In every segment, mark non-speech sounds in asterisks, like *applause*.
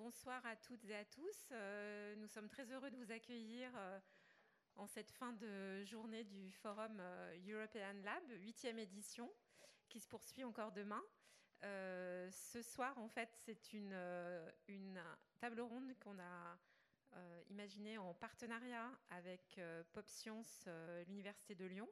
bonsoir à toutes et à tous. Euh, nous sommes très heureux de vous accueillir euh, en cette fin de journée du forum euh, European Lab, huitième édition, qui se poursuit encore demain. ce soir, en fait, c'est une, une, table ronde qu'on a imaginée en partenariat avec Pop Science, l'Université de Lyon.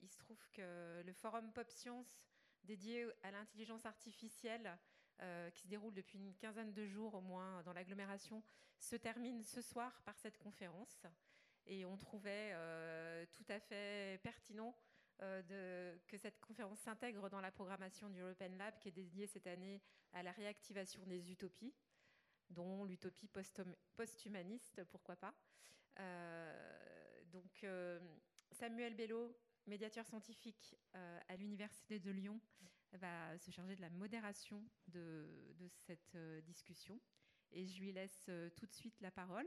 il se trouve que le forum Pop Science dédié à l'intelligence artificielle euh, qui se déroule depuis une quinzaine de jours au moins dans l'agglomération, se termine ce soir par cette conférence. Et on trouvait euh, tout à fait pertinent euh, que cette conférence s'intègre dans la programmation du European Lab qui est dédiée cette année à la réactivation des utopies dont l'utopie post-humaniste, pourquoi pas. donc, Samuel Bello, médiateur scientifique à l'Université de Lyon, va se charger de la modération de, cette euh, discussion. Et je lui laisse euh, tout de suite la parole.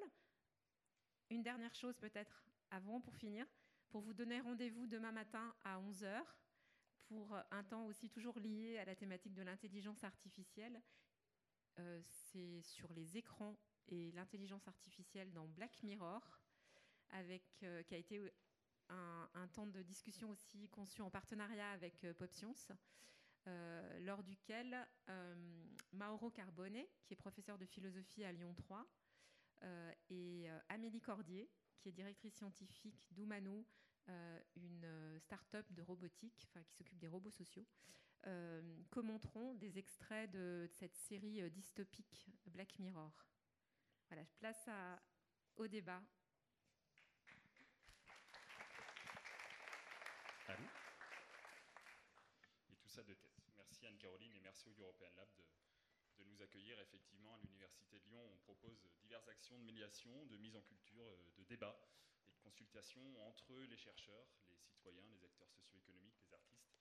Une dernière chose peut-être avant, pour finir, pour vous donner rendez-vous demain matin à 11h pour un temps aussi toujours lié à la thématique de l'intelligence artificielle. Euh, c'est sur les écrans et l'intelligence artificielle dans Black Mirror, avec, qui a été un, temps de discussion aussi conçu en partenariat avec Pop Science. Euh, lors duquel euh, Mauro Carbone, qui est professeur de philosophie à Lyon 3, euh, et Amélie Cordier, qui est directrice scientifique d'Umano, une start-up de robotique qui s'occupe des robots sociaux, commenteront des extraits de, cette série dystopique Black Mirror. Voilà, je place au débat. Allô? Et tout ça de. Merci Anne-Caroline et merci au European Lab de, nous accueillir. Effectivement, à l'Université de Lyon, on propose diverses actions de médiation, de mise en culture, euh, de débat et de consultation entre les chercheurs, les citoyens, les acteurs socio-économiques, les artistes.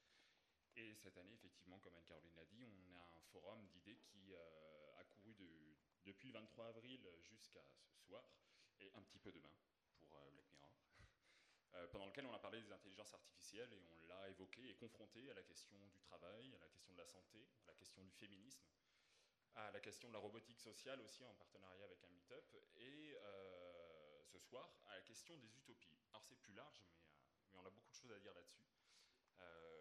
Et cette année, effectivement, comme Anne-Caroline l'a dit, on a un forum d'idées qui euh, a couru depuis le 23 avril jusqu'à ce soir, et un petit peu demain pour euh, Black Mirror. Euh, pendant lequel on a parlé des intelligences artificielles et on l'a évoqué et confronté à la question du travail, à la question de la santé, à la question du féminisme, à la question de la robotique sociale aussi en partenariat avec un meet-up, et euh, ce soir à la question des utopies. Alors c'est plus large, mais, euh, on a beaucoup de choses à dire là-dessus.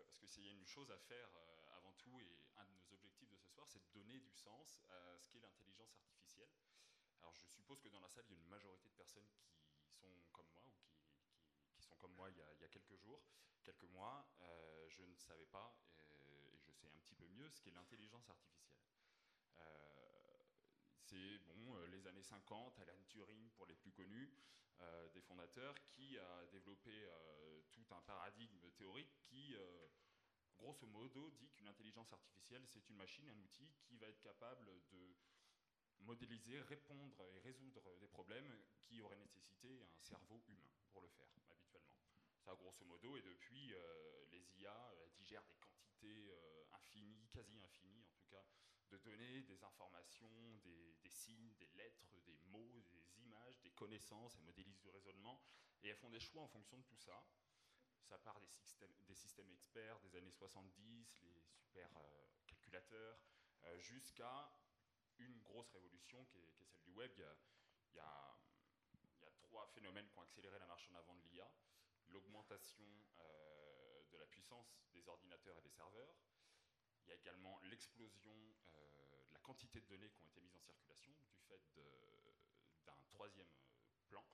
parce qu'il y a une chose à faire avant tout, et un de nos objectifs de ce soir, c'est de donner du sens à ce qu'est l'intelligence artificielle. Alors je suppose que dans la salle, il y a une majorité de personnes qui sont comme moi ou qui sont comme moi il y a, quelques jours, quelques mois, euh, je ne savais pas, euh, et, je sais un petit peu mieux, ce qu'est l'intelligence artificielle. Euh, c'est bon, les années 50, Alan Turing pour les plus connus, des fondateurs, qui a développé tout un paradigme théorique qui, grosso modo, dit qu'une intelligence artificielle, c'est une machine, un outil qui va être capable de modéliser, répondre et résoudre des problèmes qui auraient nécessité un cerveau humain pour le faire, habituellement. Ça, grosso modo, et depuis, euh, les IA digèrent des quantités euh, infinies, quasi infinies en tout cas, de données, des informations, des, signes, des lettres, des mots, des images, des connaissances, elles modélisent du raisonnement, et elles font des choix en fonction de tout ça. Ça part des systèmes, experts des années 70, les super euh, calculateurs, jusqu'à une grosse révolution qui est, celle du web. Il y, a, trois phénomènes qui ont accéléré la marche en avant de l'IA. L'augmentation euh, de la puissance des ordinateurs et des serveurs. Il y a également l'explosion euh, de la quantité de données qui ont été mises en circulation du fait d'un troisième plan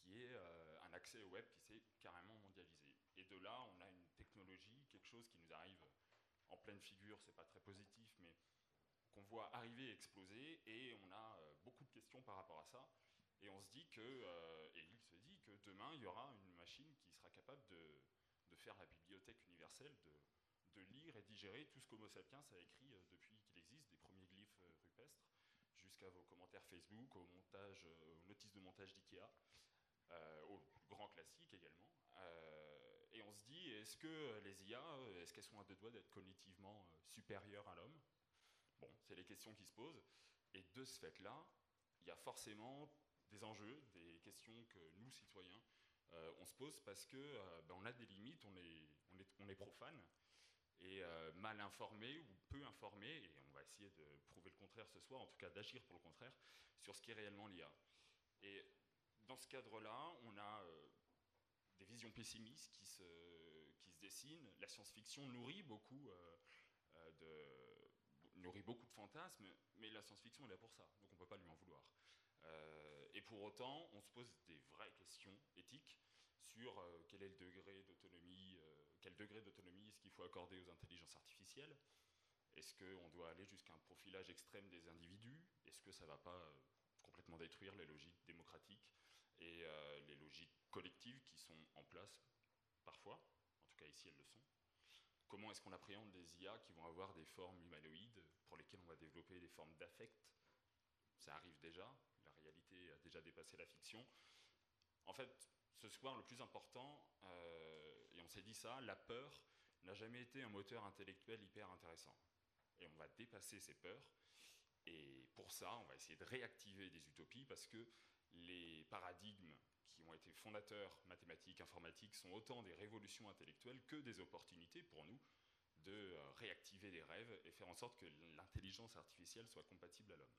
qui est euh, un accès au web qui s'est carrément mondialisé. Et de là, on a une technologie, quelque chose qui nous arrive en pleine figure, c'est pas très positif, mais qu'on voit arriver et exploser, et on a euh, beaucoup de questions par rapport à ça. Et on se dit que, euh, et il se dit que demain, il y aura une machine qui sera capable de, faire la bibliothèque universelle, de, lire et digérer tout ce qu'Homo sapiens a écrit euh, depuis qu'il existe, des premiers glyphes rupestres, jusqu'à vos commentaires Facebook, aux notices de montage d'IKEA, aux grands classiques également. et on se dit, est-ce que les IA, est-ce qu'elles sont à deux doigts d'être cognitivement supérieures à l'homme? Bon, c'est les questions qui se posent. Et de ce fait-là, il y a forcément des enjeux, des questions que nous, citoyens, euh, on se pose parce qu'on euh, ben, a des limites, on est, on est, on est profane. est mal informé ou peu informé, et on va essayer de prouver le contraire ce soir, en tout cas d'agir pour le contraire, sur ce qui est réellement l'IA. Et dans ce cadre-là, on a des visions pessimistes qui se, qui se dessinent. La science-fiction nourrit beaucoup de nourrit beaucoup de fantasmes, mais la science-fiction est là pour ça, donc on ne peut pas lui en vouloir. Euh, et pour autant, on se pose des vraies questions éthiques sur euh, quel est le degré d'autonomie, euh, quel degré d'autonomie est-ce qu'il faut accorder aux intelligences artificielles? Est-ce qu'on doit aller jusqu'à un profilage extrême des individus? Est-ce que ça ne va pas complètement détruire les logiques démocratiques et les logiques collectives qui sont en place parfois? En tout cas, ici, elles le sont. Comment est-ce qu'on appréhende des IA qui vont avoir des formes humanoïdes pour lesquelles on va développer des formes d'affect Ça arrive déjà, réalité a déjà dépassé la fiction. En fait, ce soir, le plus important, euh, et on s'est dit ça, la peur n'a jamais été un moteur intellectuel hyper intéressant. Et on va dépasser ces peurs. Et pour ça, on va essayer de réactiver des utopies parce que les paradigmes qui ont été fondateurs mathématiques, informatiques, sont autant des révolutions intellectuelles que des opportunités pour nous de euh, réactiver des rêves et faire en sorte que l'intelligence artificielle soit compatible à l'homme.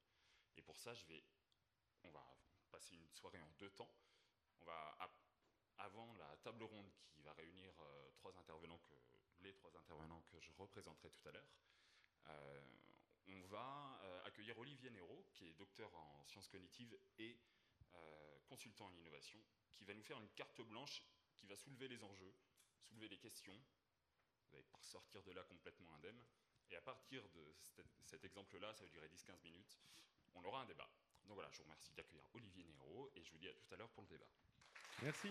Et pour ça, je vais on va passer une soirée en deux temps. On va, avant la table ronde qui va réunir euh, trois intervenants que, les trois intervenants que je représenterai tout à l'heure, euh, on va accueillir Olivier Néraud, qui est docteur en sciences cognitives et consultant en innovation, qui va nous faire une carte blanche qui va soulever les enjeux, soulever les questions. Vous allez sortir de là complètement indemne. Et à partir de cet exemple-là, ça va durer 10-15 minutes, on aura un débat. Donc voilà, je vous remercie d'accueillir Olivier Néraud et je vous dis à tout à l'heure pour le débat. Merci.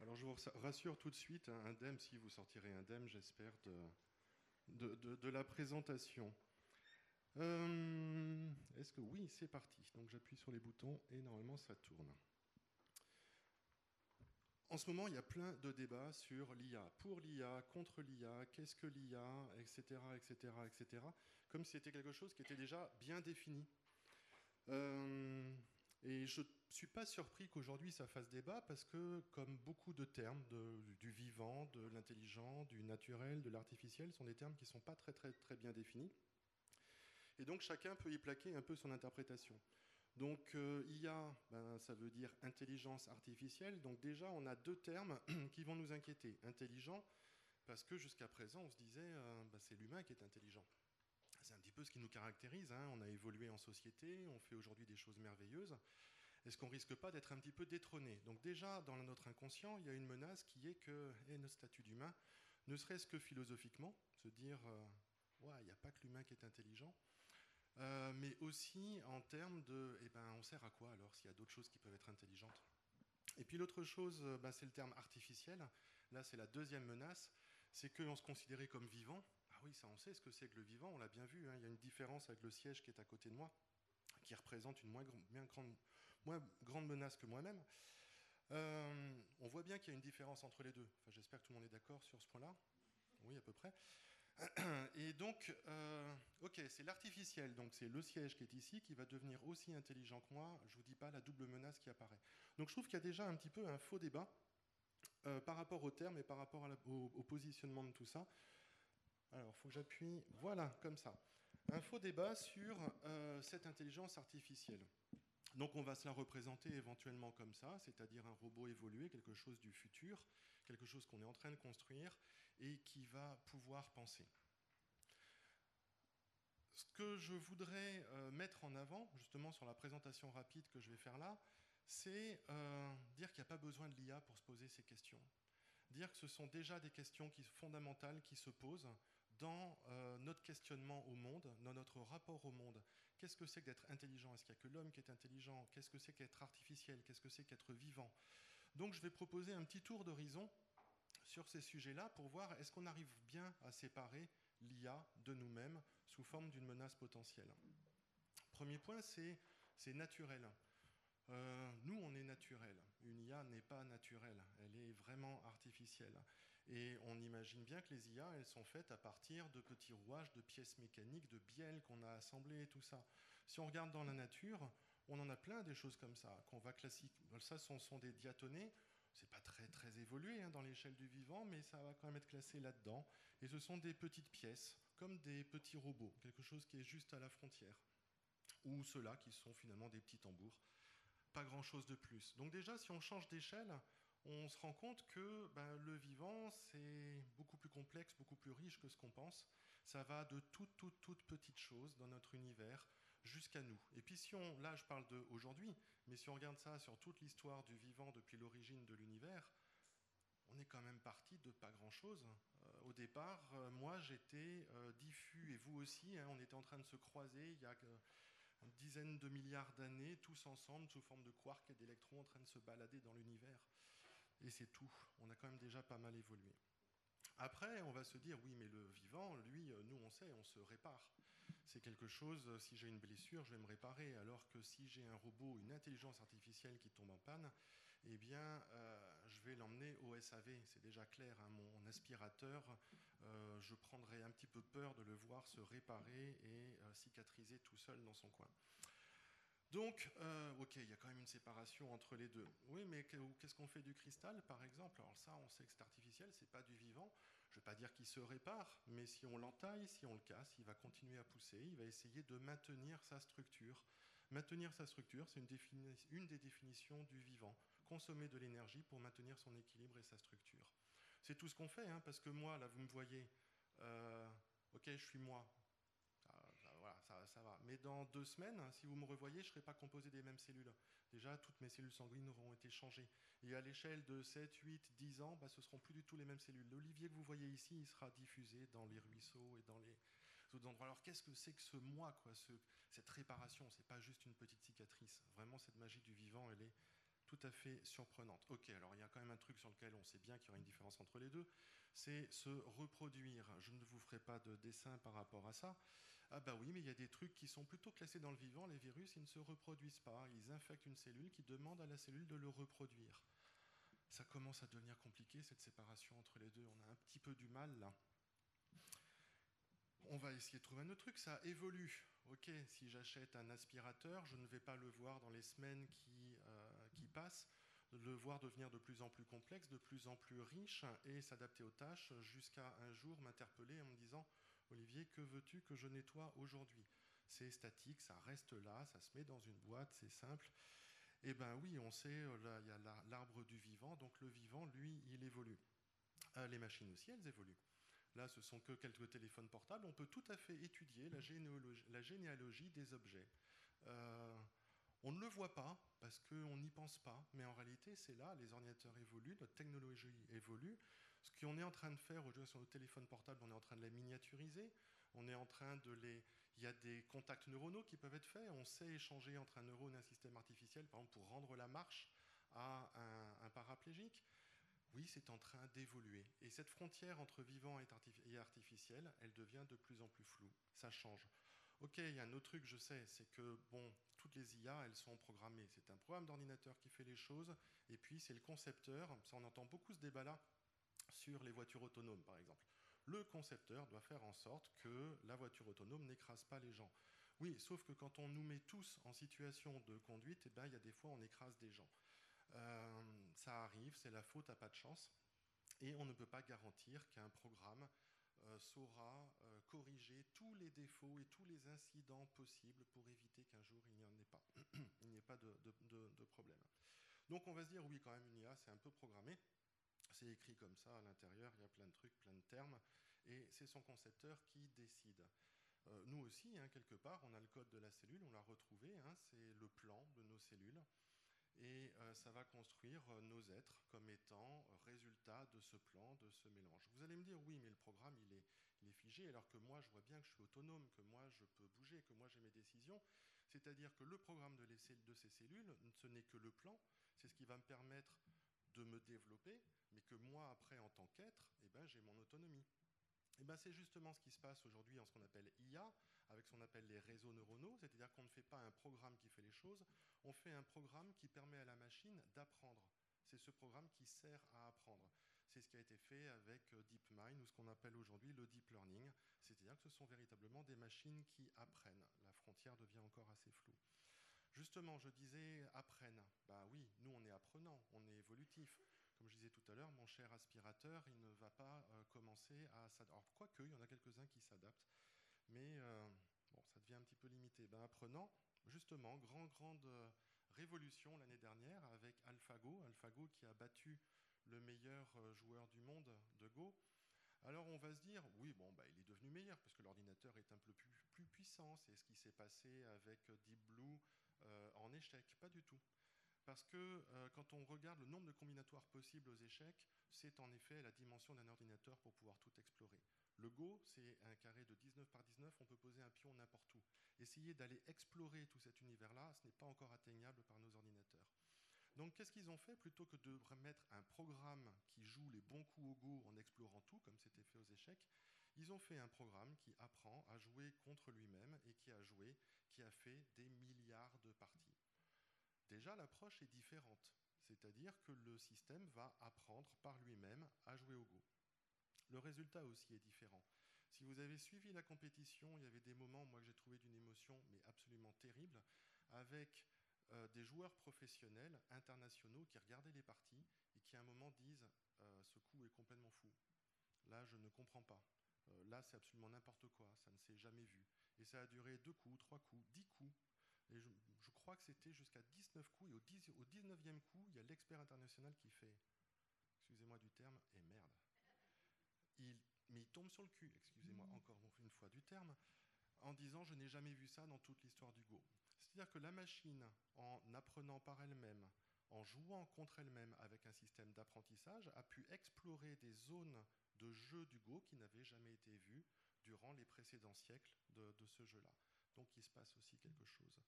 Alors je vous rassure tout de suite, hein, indemne, si vous sortirez indemne, j'espère, de, de, la présentation. Euh, est-ce que oui, c'est parti. Donc j'appuie sur les boutons et normalement ça tourne. En ce moment, il y a plein de débats sur l'IA. Pour l'IA, contre l'IA, qu'est-ce que l'IA, etc., etc., etc. Comme si c'était quelque chose qui était déjà bien défini. Euh, et je ne suis pas surpris qu'aujourd'hui ça fasse débat parce que, comme beaucoup de termes du vivant, de l'intelligent, du naturel, de l'artificiel, sont des termes qui ne sont pas très, très, très bien définis. Et donc chacun peut y plaquer un peu son interprétation. Donc euh, IA, ben, ça veut dire intelligence artificielle. Donc déjà, on a deux termes *clears throat* qui vont nous inquiéter. Intelligent, parce que jusqu'à présent, on se disait, euh, ben, c'est l'humain qui est intelligent. C'est un petit peu ce qui nous caractérise. Hein. On a évolué en société, on fait aujourd'hui des choses merveilleuses. Est-ce qu'on risque pas d'être un petit peu détrôné? Donc déjà, dans notre inconscient, il y a une menace qui est que et notre statut d'humain, ne serait-ce que philosophiquement, se dire, euh, il n'y a pas que l'humain qui est intelligent. Euh, mais aussi en termes de, eh ben, on sert à quoi alors s'il y a d'autres choses qui peuvent être intelligentes? Et puis l'autre chose, ben, c'est le terme artificiel. Là, c'est la deuxième menace, c'est qu'on se considérait comme vivant. Ah oui, ça on sait ce que c'est que le vivant, on l'a bien vu. Hein. Il y a une différence avec le siège qui est à côté de moi, qui représente une moins, grande, menace que moi-même. Euh, on voit bien qu'il y a une différence entre les deux. J'espère que tout le monde est d'accord sur ce point-là. Oui, à peu près. Et donc, euh, ok, c'est l'artificiel, donc c'est le siège qui est ici qui va devenir aussi intelligent que moi. Je vous dis pas la double menace qui apparaît. Donc je trouve qu'il y a déjà un petit peu un faux débat euh, par rapport au terme et par rapport au, positionnement de tout ça. Alors, il faut que j'appuie, voilà, comme ça. Un faux débat sur euh, cette intelligence artificielle. Donc on va se la représenter éventuellement comme ça, c'est-à-dire un robot évolué, quelque chose du futur, quelque chose qu'on est en train de construire, et qui va pouvoir penser. Ce que je voudrais euh, mettre en avant, justement sur la présentation rapide que je vais faire là, c'est euh, dire qu'il n'y a pas besoin de l'IA pour se poser ces questions. Dire que ce sont déjà des questions fondamentales qui se posent dans euh, notre questionnement au monde, dans notre rapport au monde. Qu'est-ce que c'est que d'être intelligent? Est-ce qu'il n'y a que l'homme qui est intelligent? Qu'est-ce que c'est qu'être artificiel? Qu'est-ce que c'est qu'être vivant? Donc je vais proposer un petit tour d'horizon sur ces sujets-là pour voir est-ce qu'on arrive bien à séparer l'IA de nous-mêmes sous forme d'une menace potentielle. Premier point, c'est naturel. Euh, nous, on est naturel. Une IA n'est pas naturelle, elle est vraiment artificielle. Et on imagine bien que les IA, elles sont faites à partir de petits rouages, de pièces mécaniques, de bielles qu'on a assemblées et tout ça. Si on regarde dans la nature, on en a plein des choses comme ça, qu'on va classique. Ça, ce sont des diatonnées, c'est pas très très évolué hein, dans l'échelle du vivant, mais ça va quand même être classé là-dedans. Et ce sont des petites pièces, comme des petits robots, quelque chose qui est juste à la frontière. Ou ceux-là qui sont finalement des petits tambours. Pas grand-chose de plus. Donc déjà, si on change d'échelle, on se rend compte que ben, le vivant, c'est beaucoup plus complexe, beaucoup plus riche que ce qu'on pense. Ça va de toutes, toutes, toutes petites choses dans notre univers jusqu'à nous. Et puis si on, là je parle de aujourd'hui, mais si on regarde ça sur toute l'histoire du vivant depuis l'origine de l'univers, on est quand même parti de pas grand-chose. Euh, au départ, euh, moi j'étais euh, diffus, et vous aussi, hein, on était en train de se croiser il y a une dizaine de milliards d'années, tous ensemble, sous forme de quarks et d'électrons, en train de se balader dans l'univers. Et c'est tout. On a quand même déjà pas mal évolué. Après, on va se dire, oui, mais le vivant, lui, nous, on sait, on se répare c'est quelque chose, euh, si j'ai une blessure, je vais me réparer, alors que si j'ai un robot, une intelligence artificielle qui tombe en panne, eh bien, euh, je vais l'emmener au SAV. C'est déjà clair, hein, mon aspirateur, euh, je prendrais un petit peu peur de le voir se réparer et cicatriser tout seul dans son coin. Donc, ok, il y a quand même une séparation entre les deux. Oui, mais qu'est-ce qu'on fait du cristal, par exemple? Alors ça, on sait que c'est artificiel, c'est pas du vivant. Je ne vais pas dire qu'il se répare, mais si on l'entaille, si on le casse, il va continuer à pousser, il va essayer de maintenir sa structure. Maintenir sa structure, c'est une, des définitions du vivant. Consommer de l'énergie pour maintenir son équilibre et sa structure. C'est tout ce qu'on fait, hein, parce que moi, là, vous me voyez, euh, ok, je suis moi, ça, va. Mais dans deux semaines, si vous me revoyez, je ne serai pas composé des mêmes cellules. Déjà, toutes mes cellules sanguines auront été changées. Et à l'échelle de 7, 8, 10 ans, bah, ce ne seront plus du tout les mêmes cellules. L'olivier que vous voyez ici, il sera diffusé dans les ruisseaux et dans les autres endroits. Alors qu'est-ce que c'est que ce moi, quoi, cette réparation? Ce n'est pas juste une petite cicatrice. Vraiment, cette magie du vivant, elle est tout à fait surprenante. Ok, alors il y a quand même un truc sur lequel on sait bien qu'il y aura une différence entre les deux, c'est se reproduire. Je ne vous ferai pas de dessin par rapport à ça, ah bah oui, mais il y a des trucs qui sont plutôt classés dans le vivant. Les virus, ils ne se reproduisent pas. Ils infectent une cellule qui demande à la cellule de le reproduire. Ça commence à devenir compliqué, cette séparation entre les deux. On a un petit peu du mal là. On va essayer de trouver un autre truc. Ça évolue. Ok, si j'achète un aspirateur, je ne vais pas le voir dans les semaines qui, euh, qui passent le voir devenir de plus en plus complexe, de plus en plus riche et s'adapter aux tâches jusqu'à un jour m'interpeller en me disant Olivier, que veux-tu que je nettoie aujourd'hui? C'est statique, ça reste là, ça se met dans une boîte, c'est simple. Eh bien oui, on sait, euh, il y a l'arbre du vivant, donc le vivant, lui, il évolue. Euh, les machines aussi, elles évoluent. Là, ce sont que quelques téléphones portables. On peut tout à fait étudier la généalogie, des objets. Euh, on ne le voit pas parce qu'on n'y pense pas, mais en réalité, c'est là, les ordinateurs évoluent, notre technologie évolue, ce qu'on est en train de faire aujourd'hui sur nos téléphones portables, on est en train de les miniaturiser. On est en train de les. Il y a des contacts neuronaux qui peuvent être faits. On sait échanger entre un neurone et un système artificiel, par exemple, pour rendre la marche à un, paraplégique. Oui, c'est en train d'évoluer. Et cette frontière entre vivant et artificiel, elle devient de plus en plus floue. Ça change. Ok, il y a un autre truc, je sais, c'est que bon, toutes les IA, elles sont programmées. C'est un programme d'ordinateur qui fait les choses, et puis c'est le concepteur. Ça, on entend beaucoup ce débat-là sur les voitures autonomes, par exemple. Le concepteur doit faire en sorte que la voiture autonome n'écrase pas les gens. Oui, sauf que quand on nous met tous en situation de conduite, eh ben, il y a des fois on écrase des gens. Euh, ça arrive, c'est la faute à pas de chance, et on ne peut pas garantir qu'un programme euh, saura euh, corriger tous les défauts et tous les incidents possibles pour éviter qu'un jour il n'y en ait pas, *clears throat* il n'y ait pas de, de, problème. Donc on va se dire oui quand même une IA c'est un peu programmé, c'est écrit comme ça à l'intérieur, il y a plein de trucs, plein de termes, et c'est son concepteur qui décide. Euh, nous aussi, hein, quelque part, on a le code de la cellule, on l'a retrouvé, hein, c'est le plan de nos cellules, et euh, ça va construire euh, nos êtres comme étant résultat de ce plan, de ce mélange. Vous allez me dire, oui, mais le programme, il est, figé, alors que moi, je vois bien que je suis autonome, que moi, je peux bouger, que moi, j'ai mes décisions. C'est-à-dire que le programme de ces cellules, ce n'est que le plan, c'est ce qui va me permettre de me développer, mais que moi, après, en tant qu'être, eh ben, j'ai mon autonomie. Eh ben, c'est justement ce qui se passe aujourd'hui en ce qu'on appelle IA, avec ce qu'on appelle les réseaux neuronaux, c'est-à-dire qu'on ne fait pas un programme qui fait les choses, on fait un programme qui permet à la machine d'apprendre. C'est ce programme qui sert à apprendre. C'est ce qui a été fait avec euh, DeepMind, ou ce qu'on appelle aujourd'hui le deep learning, c'est-à-dire que ce sont véritablement des machines qui apprennent. La frontière devient encore assez floue. Justement, je disais apprennent. Bah oui, nous on est apprenants, on est évolutif. Comme je disais tout à l'heure, mon cher aspirateur, il ne va pas euh, commencer à s'adapter. Alors, quoique, il y en a quelques-uns qui s'adaptent, mais euh, bon, ça devient un petit peu limité. Ben, apprenant, justement, grand, grande euh, révolution l'année dernière avec AlphaGo. AlphaGo qui a battu le meilleur joueur du monde de Go. Alors on va se dire, oui, bon, bah, il est devenu meilleur parce que l'ordinateur est un peu plus, plus puissant. C'est ce qui s'est passé avec Deep Blue en échec. Pas du tout. Parce que euh, quand on regarde le nombre de combinatoires possibles aux échecs, c'est en effet la dimension d'un ordinateur pour pouvoir tout explorer. Le Go, c'est un carré de 19 par 19, on peut poser un pion n'importe où. Essayer d'aller explorer tout cet univers-là, ce n'est pas encore atteignable par nos ordinateurs. Donc qu'est-ce qu'ils ont fait? Plutôt que de mettre un programme qui joue les bons coups au Go en explorant tout, comme c'était fait aux échecs, ils ont fait un programme qui apprend à jouer contre lui-même et qui a joué, qui a fait des milliards de parties. Déjà, l'approche est différente, c'est-à-dire que le système va apprendre par lui-même à jouer au Go. Le résultat aussi est différent. Si vous avez suivi la compétition, il y avait des moments, moi, que j'ai trouvé d'une émotion, mais absolument terrible, avec euh, des joueurs professionnels, internationaux, qui regardaient les parties et qui à un moment disent euh, Ce coup est complètement fou. Là, je ne comprends pas. Euh, là, c'est absolument n'importe quoi. Ça ne s'est jamais vu. Et ça a duré deux coups, trois coups, dix coups. Et je, crois que c'était jusqu'à 19 coups, et au, 10, au 19e coup, il y a l'expert international qui fait, excusez-moi du terme, et merde. Il, mais il tombe sur le cul, excusez-moi encore une fois du terme, en disant je n'ai jamais vu ça dans toute l'histoire du Go. C'est-à-dire que la machine, en apprenant par elle-même, en jouant contre elle-même avec un système d'apprentissage, a pu explorer des zones de jeu du Go qui n'avaient jamais été vues durant les précédents siècles de, ce jeu-là. Donc il se passe aussi quelque chose.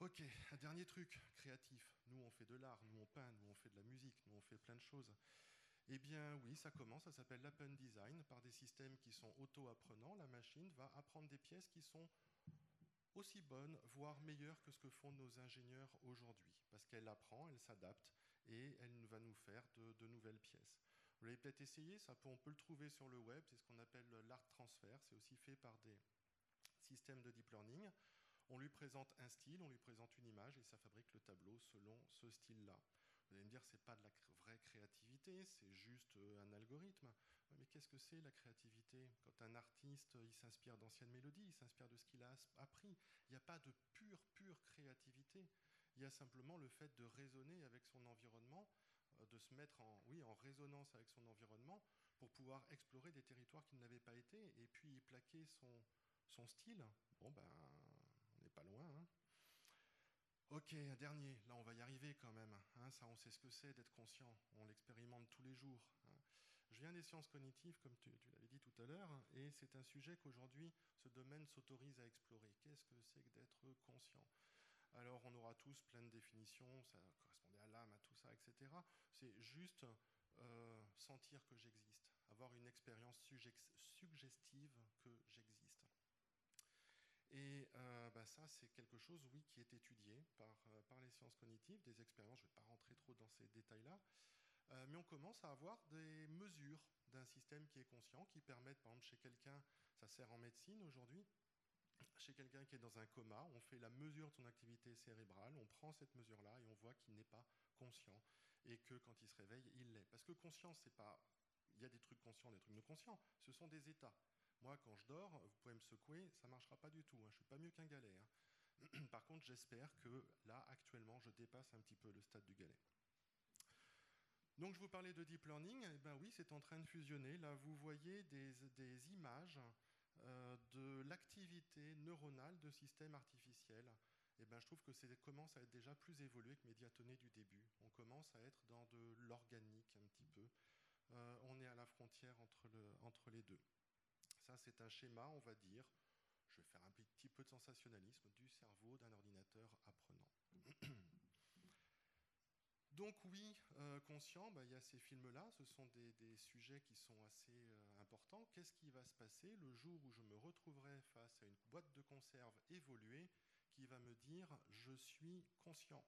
Ok, un dernier truc créatif. Nous, on fait de l'art, nous, on peint, nous, on fait de la musique, nous, on fait plein de choses. Eh bien oui, ça commence, ça s'appelle l'open design, par des systèmes qui sont auto-apprenants. La machine va apprendre des pièces qui sont aussi bonnes, voire meilleures que ce que font nos ingénieurs aujourd'hui, parce qu'elle apprend, elle s'adapte, et elle va nous faire de nouvelles pièces. Vous l'avez peut-être essayé, ça on peut le trouver sur le web, c'est ce qu'on appelle l'art transfert, c'est aussi fait par des, système de deep learning. On lui présente un style, on lui présente une image et ça fabrique le tableau selon ce style-là. Vous allez me dire, c'est pas de la vraie créativité, c'est juste euh, un algorithme. Mais qu'est-ce que c'est la créativité? Quand un artiste, il s'inspire d'anciennes mélodies, il s'inspire de ce qu'il a appris. Il n'y a pas de pure, pure créativité. Il y a simplement le fait de raisonner avec son environnement, de se mettre en, oui, en résonance avec son environnement pour pouvoir explorer des territoires qui ne pas été et puis y plaquer son, son style, bon ben, on n'est pas loin. Hein. Ok, un dernier, là on va y arriver quand même. Hein. ça, on sait ce que c'est d'être conscient, on l'expérimente tous les jours. Hein. Je viens des sciences cognitives, comme tu, l'avais dit tout à l'heure, et c'est un sujet qu'aujourd'hui ce domaine s'autorise à explorer. Qu'est-ce que c'est que d'être conscient? Alors on aura tous plein de définitions, ça correspondait à l'âme, à tout ça, etc. C'est juste euh, sentir que j'existe, avoir une expérience suggestive que j'existe. Et euh, bah, ça, c'est quelque chose, oui, qui est étudié par, euh, par les sciences cognitives, des expériences, je ne vais pas rentrer trop dans ces détails-là, mais on commence à avoir des mesures d'un système qui est conscient, qui permettent, par exemple, chez quelqu'un, ça sert en médecine aujourd'hui, chez quelqu'un qui est dans un coma, on fait la mesure de son activité cérébrale, on prend cette mesure-là et on voit qu'il n'est pas conscient et que quand il se réveille, il l'est. Parce que conscience, c'est pas. Il y a des trucs conscients, des trucs non conscients. Ce sont des états. Moi, quand je dors, vous pouvez me secouer, ça ne marchera pas du tout. Hein. Je ne suis pas mieux qu'un galet. Hein. *clears throat* Par contre, j'espère que là, actuellement, je dépasse un petit peu le stade du galet. Donc, je vous parlais de deep learning. Eh ben oui, c'est en train de fusionner. Là, vous voyez des, images de l'activité neuronale de systèmes artificiels. Eh ben, je trouve que ça commence à être déjà plus évolué que Médiatonné du début. On commence à être dans de l'organique un petit peu. Euh, on est à la frontière entre, le, entre les deux. Ça, c'est un schéma, on va dire, je vais faire un petit peu de sensationnalisme, du cerveau d'un ordinateur apprenant. *coughs* Donc oui, euh, conscient, bah, il y a ces films-là, ce sont des, sujets qui sont assez euh, Qu'est-ce qui va se passer le jour où je me retrouverai face à une boîte de conserve évoluée qui va me dire je suis conscient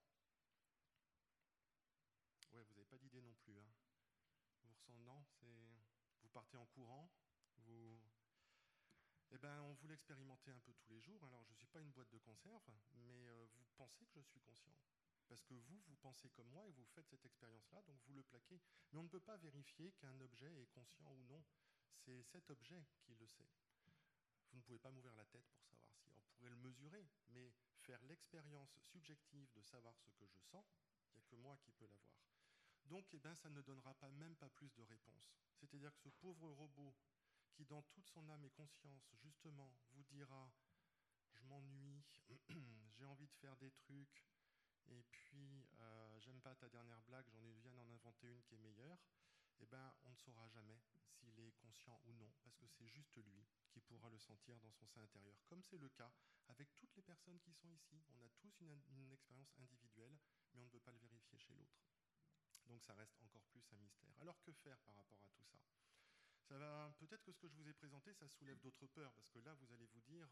Ouais, vous n'avez pas d'idée non plus. Hein. Vous ressentez, non Vous partez en courant vous eh ben, on voulait expérimenter un peu tous les jours. Alors, je ne suis pas une boîte de conserve, mais euh, vous pensez que je suis conscient. Parce que vous, vous pensez comme moi et vous faites cette expérience-là, donc vous le plaquez. Mais on ne peut pas vérifier qu'un objet est conscient ou non. C'est cet objet qui le sait. Vous ne pouvez pas m'ouvrir la tête pour savoir si. On pourrait le mesurer, mais faire l'expérience subjective de savoir ce que je sens, il n'y a que moi qui peux l'avoir. Donc, eh ben, ça ne donnera pas, même pas plus de réponses. C'est-à-dire que ce pauvre robot qui, dans toute son âme et conscience, justement, vous dira Je m'ennuie, *clears throat* j'ai envie de faire des trucs, et puis euh, j'aime pas ta dernière blague, j'en viens d'en inventer une qui est meilleure, eh ben, on ne saura jamais s'il est conscient ou non, parce que c'est juste lui qui pourra le sentir dans son sein intérieur, comme c'est le cas avec toutes les personnes qui sont ici. On a tous une, expérience individuelle, mais on ne peut pas le vérifier chez l'autre. Donc ça reste encore plus un mystère. Alors que faire par rapport à tout ça? Ça va peut-être que ce que je vous ai présenté, ça soulève d'autres peurs, parce que là, vous allez vous dire,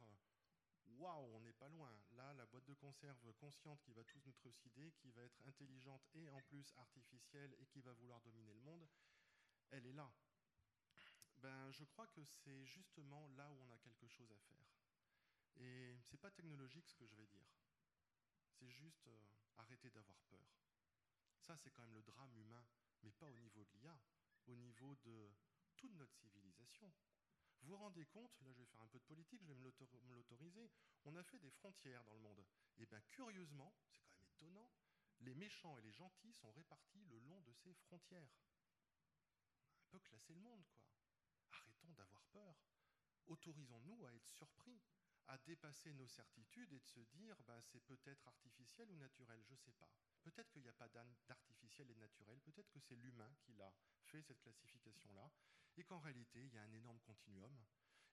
waouh, on n'est pas loin. Là, la boîte de conserve consciente qui va tous nous trucider, qui va être intelligente et en plus artificielle et qui va vouloir dominer le monde, elle est là. Ben, je crois que c'est justement là où on a quelque chose à faire. Et c'est pas technologique ce que je vais dire. C'est juste euh, arrêter d'avoir peur. Ça, c'est quand même le drame humain, mais pas au niveau de l'IA, au niveau de toute notre civilisation. Vous vous rendez compte, là je vais faire un peu de politique, je vais me l'autoriser, on a fait des frontières dans le monde. Et bien curieusement, c'est quand même étonnant, les méchants et les gentils sont répartis le long de ces frontières. Peu classé le monde, quoi. Arrêtons d'avoir peur. Autorisons-nous à être surpris, à dépasser nos certitudes et de se dire, bah, c'est peut-être artificiel ou naturel, je ne sais pas. Peut-être qu'il n'y a pas d'artificiel et de naturel, peut-être que c'est l'humain qui l'a fait, cette classification-là, et qu'en réalité, il y a un énorme continuum,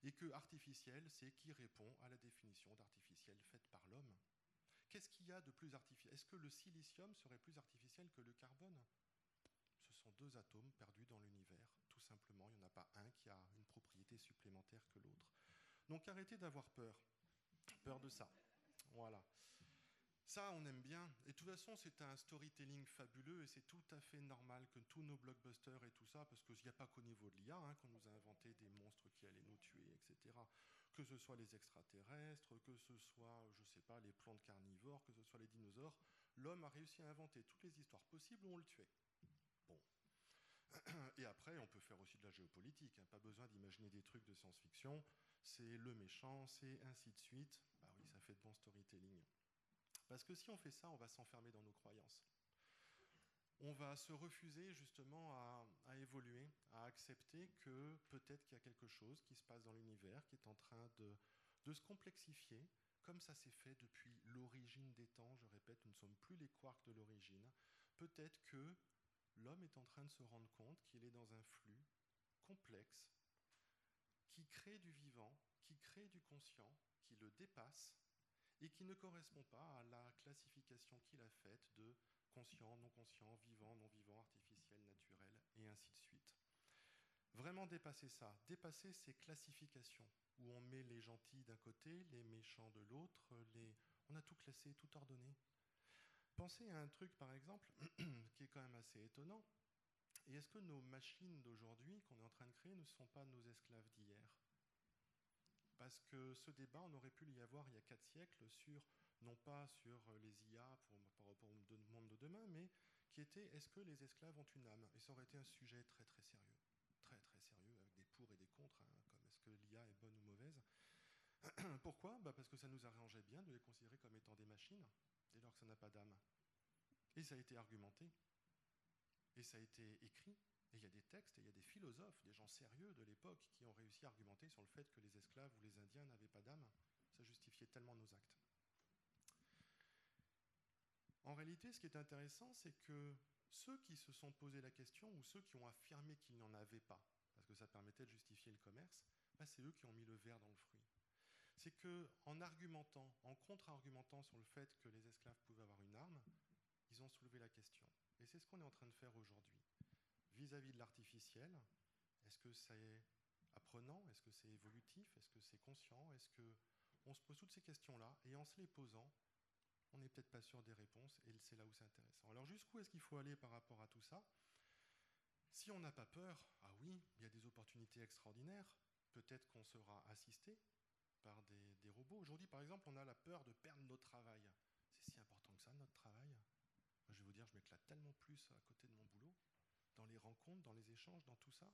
et que artificiel, c'est qui répond à la définition d'artificiel faite par l'homme. Qu'est-ce qu'il y a de plus artificiel Est-ce que le silicium serait plus artificiel que le carbone? Ce sont deux atomes perdus dans l'univers, simplement. Il n'y en a pas un qui a une propriété supplémentaire que l'autre. Donc arrêtez d'avoir peur. Peur de ça. Voilà. Ça, on aime bien. Et de toute façon, c'est un storytelling fabuleux et c'est tout à fait normal que tous nos blockbusters et tout ça, parce qu'il n'y a pas qu'au niveau de l'IA hein, qu'on nous a inventé des monstres qui allaient nous tuer, etc. Que ce soit les extraterrestres, que ce soit, je ne sais pas, les plantes carnivores, que ce soit les dinosaures, l'homme a réussi à inventer toutes les histoires possibles où on le tuait. *clears throat* Et après, on peut faire aussi de la géopolitique. Hein. Pas besoin d'imaginer des trucs de science-fiction. C'est le méchant, c'est ainsi de suite. Bah oui, ça fait de bon storytelling. Parce que si on fait ça, on va s'enfermer dans nos croyances. On va se refuser justement à, évoluer, à accepter que peut-être qu'il y a quelque chose qui se passe dans l'univers, qui est en train de se complexifier, comme ça s'est fait depuis l'origine des temps. Je répète, nous ne sommes plus les quarks de l'origine. Peut-être que l'homme est en train de se rendre compte qu'il est dans un flux complexe qui crée du vivant, qui crée du conscient, qui le dépasse et qui ne correspond pas à la classification qu'il a faite de conscient, non conscient, vivant, non vivant, artificiel, naturel, et ainsi de suite. Vraiment dépasser ça, dépasser ces classifications où on met les gentils d'un côté, les méchants de l'autre, les... on a tout classé, tout ordonné. Pensez à un truc, par exemple, *clears throat* qui est quand même assez étonnant. Et est-ce que nos machines d'aujourd'hui qu'on est en train de créer ne sont pas nos esclaves d'hier? Parce que ce débat, on aurait pu y avoir il y a quatre siècles sur, non pas sur les IA pour, par rapport au monde de demain, mais qui était est-ce que les esclaves ont une âme? Et ça aurait été un sujet très très sérieux, très très sérieux, avec des pour et des contre, hein, comme est-ce que l'IA est bonne ou mauvaise. *clears throat* Pourquoi? Bah Parce que ça nous arrangeait bien de les considérer comme étant des machines, dès lors que ça n'a pas d'âme. Et ça a été argumenté, et ça a été écrit, et il y a des textes, et il y a des philosophes, des gens sérieux de l'époque qui ont réussi à argumenter sur le fait que les esclaves ou les Indiens n'avaient pas d'âme. Ça justifiait tellement nos actes. En réalité, ce qui est intéressant, c'est que ceux qui se sont posé la question, ou ceux qui ont affirmé qu'il n'y en avait pas, parce que ça permettait de justifier le commerce, bah, c'est eux qui ont mis le verre dans le fruit. C'est qu'en argumentant, en contre-argumentant sur le fait que les esclaves pouvaient avoir une arme, ils ont soulevé la question. Et c'est ce qu'on est en train de faire aujourd'hui vis-à-vis de l'artificiel, est-ce que c'est apprenant? Est-ce que c'est évolutif? Est-ce que c'est conscient? Est-ce que on se pose toutes ces questions-là et en se les posant, on n'est peut-être pas sûr des réponses et c'est là où c'est intéressant. Alors jusqu'où est-ce qu'il faut aller par rapport à tout ça? Si on n'a pas peur, ah oui, il y a des opportunités extraordinaires. peut-être qu'on sera assisté par des, robots. Aujourd'hui, par exemple, on a la peur de perdre notre travail. C'est si important que ça, notre travail. Je vais vous dire, je m'éclate tellement plus à côté de mon boulot, dans les rencontres, dans les échanges, dans tout ça.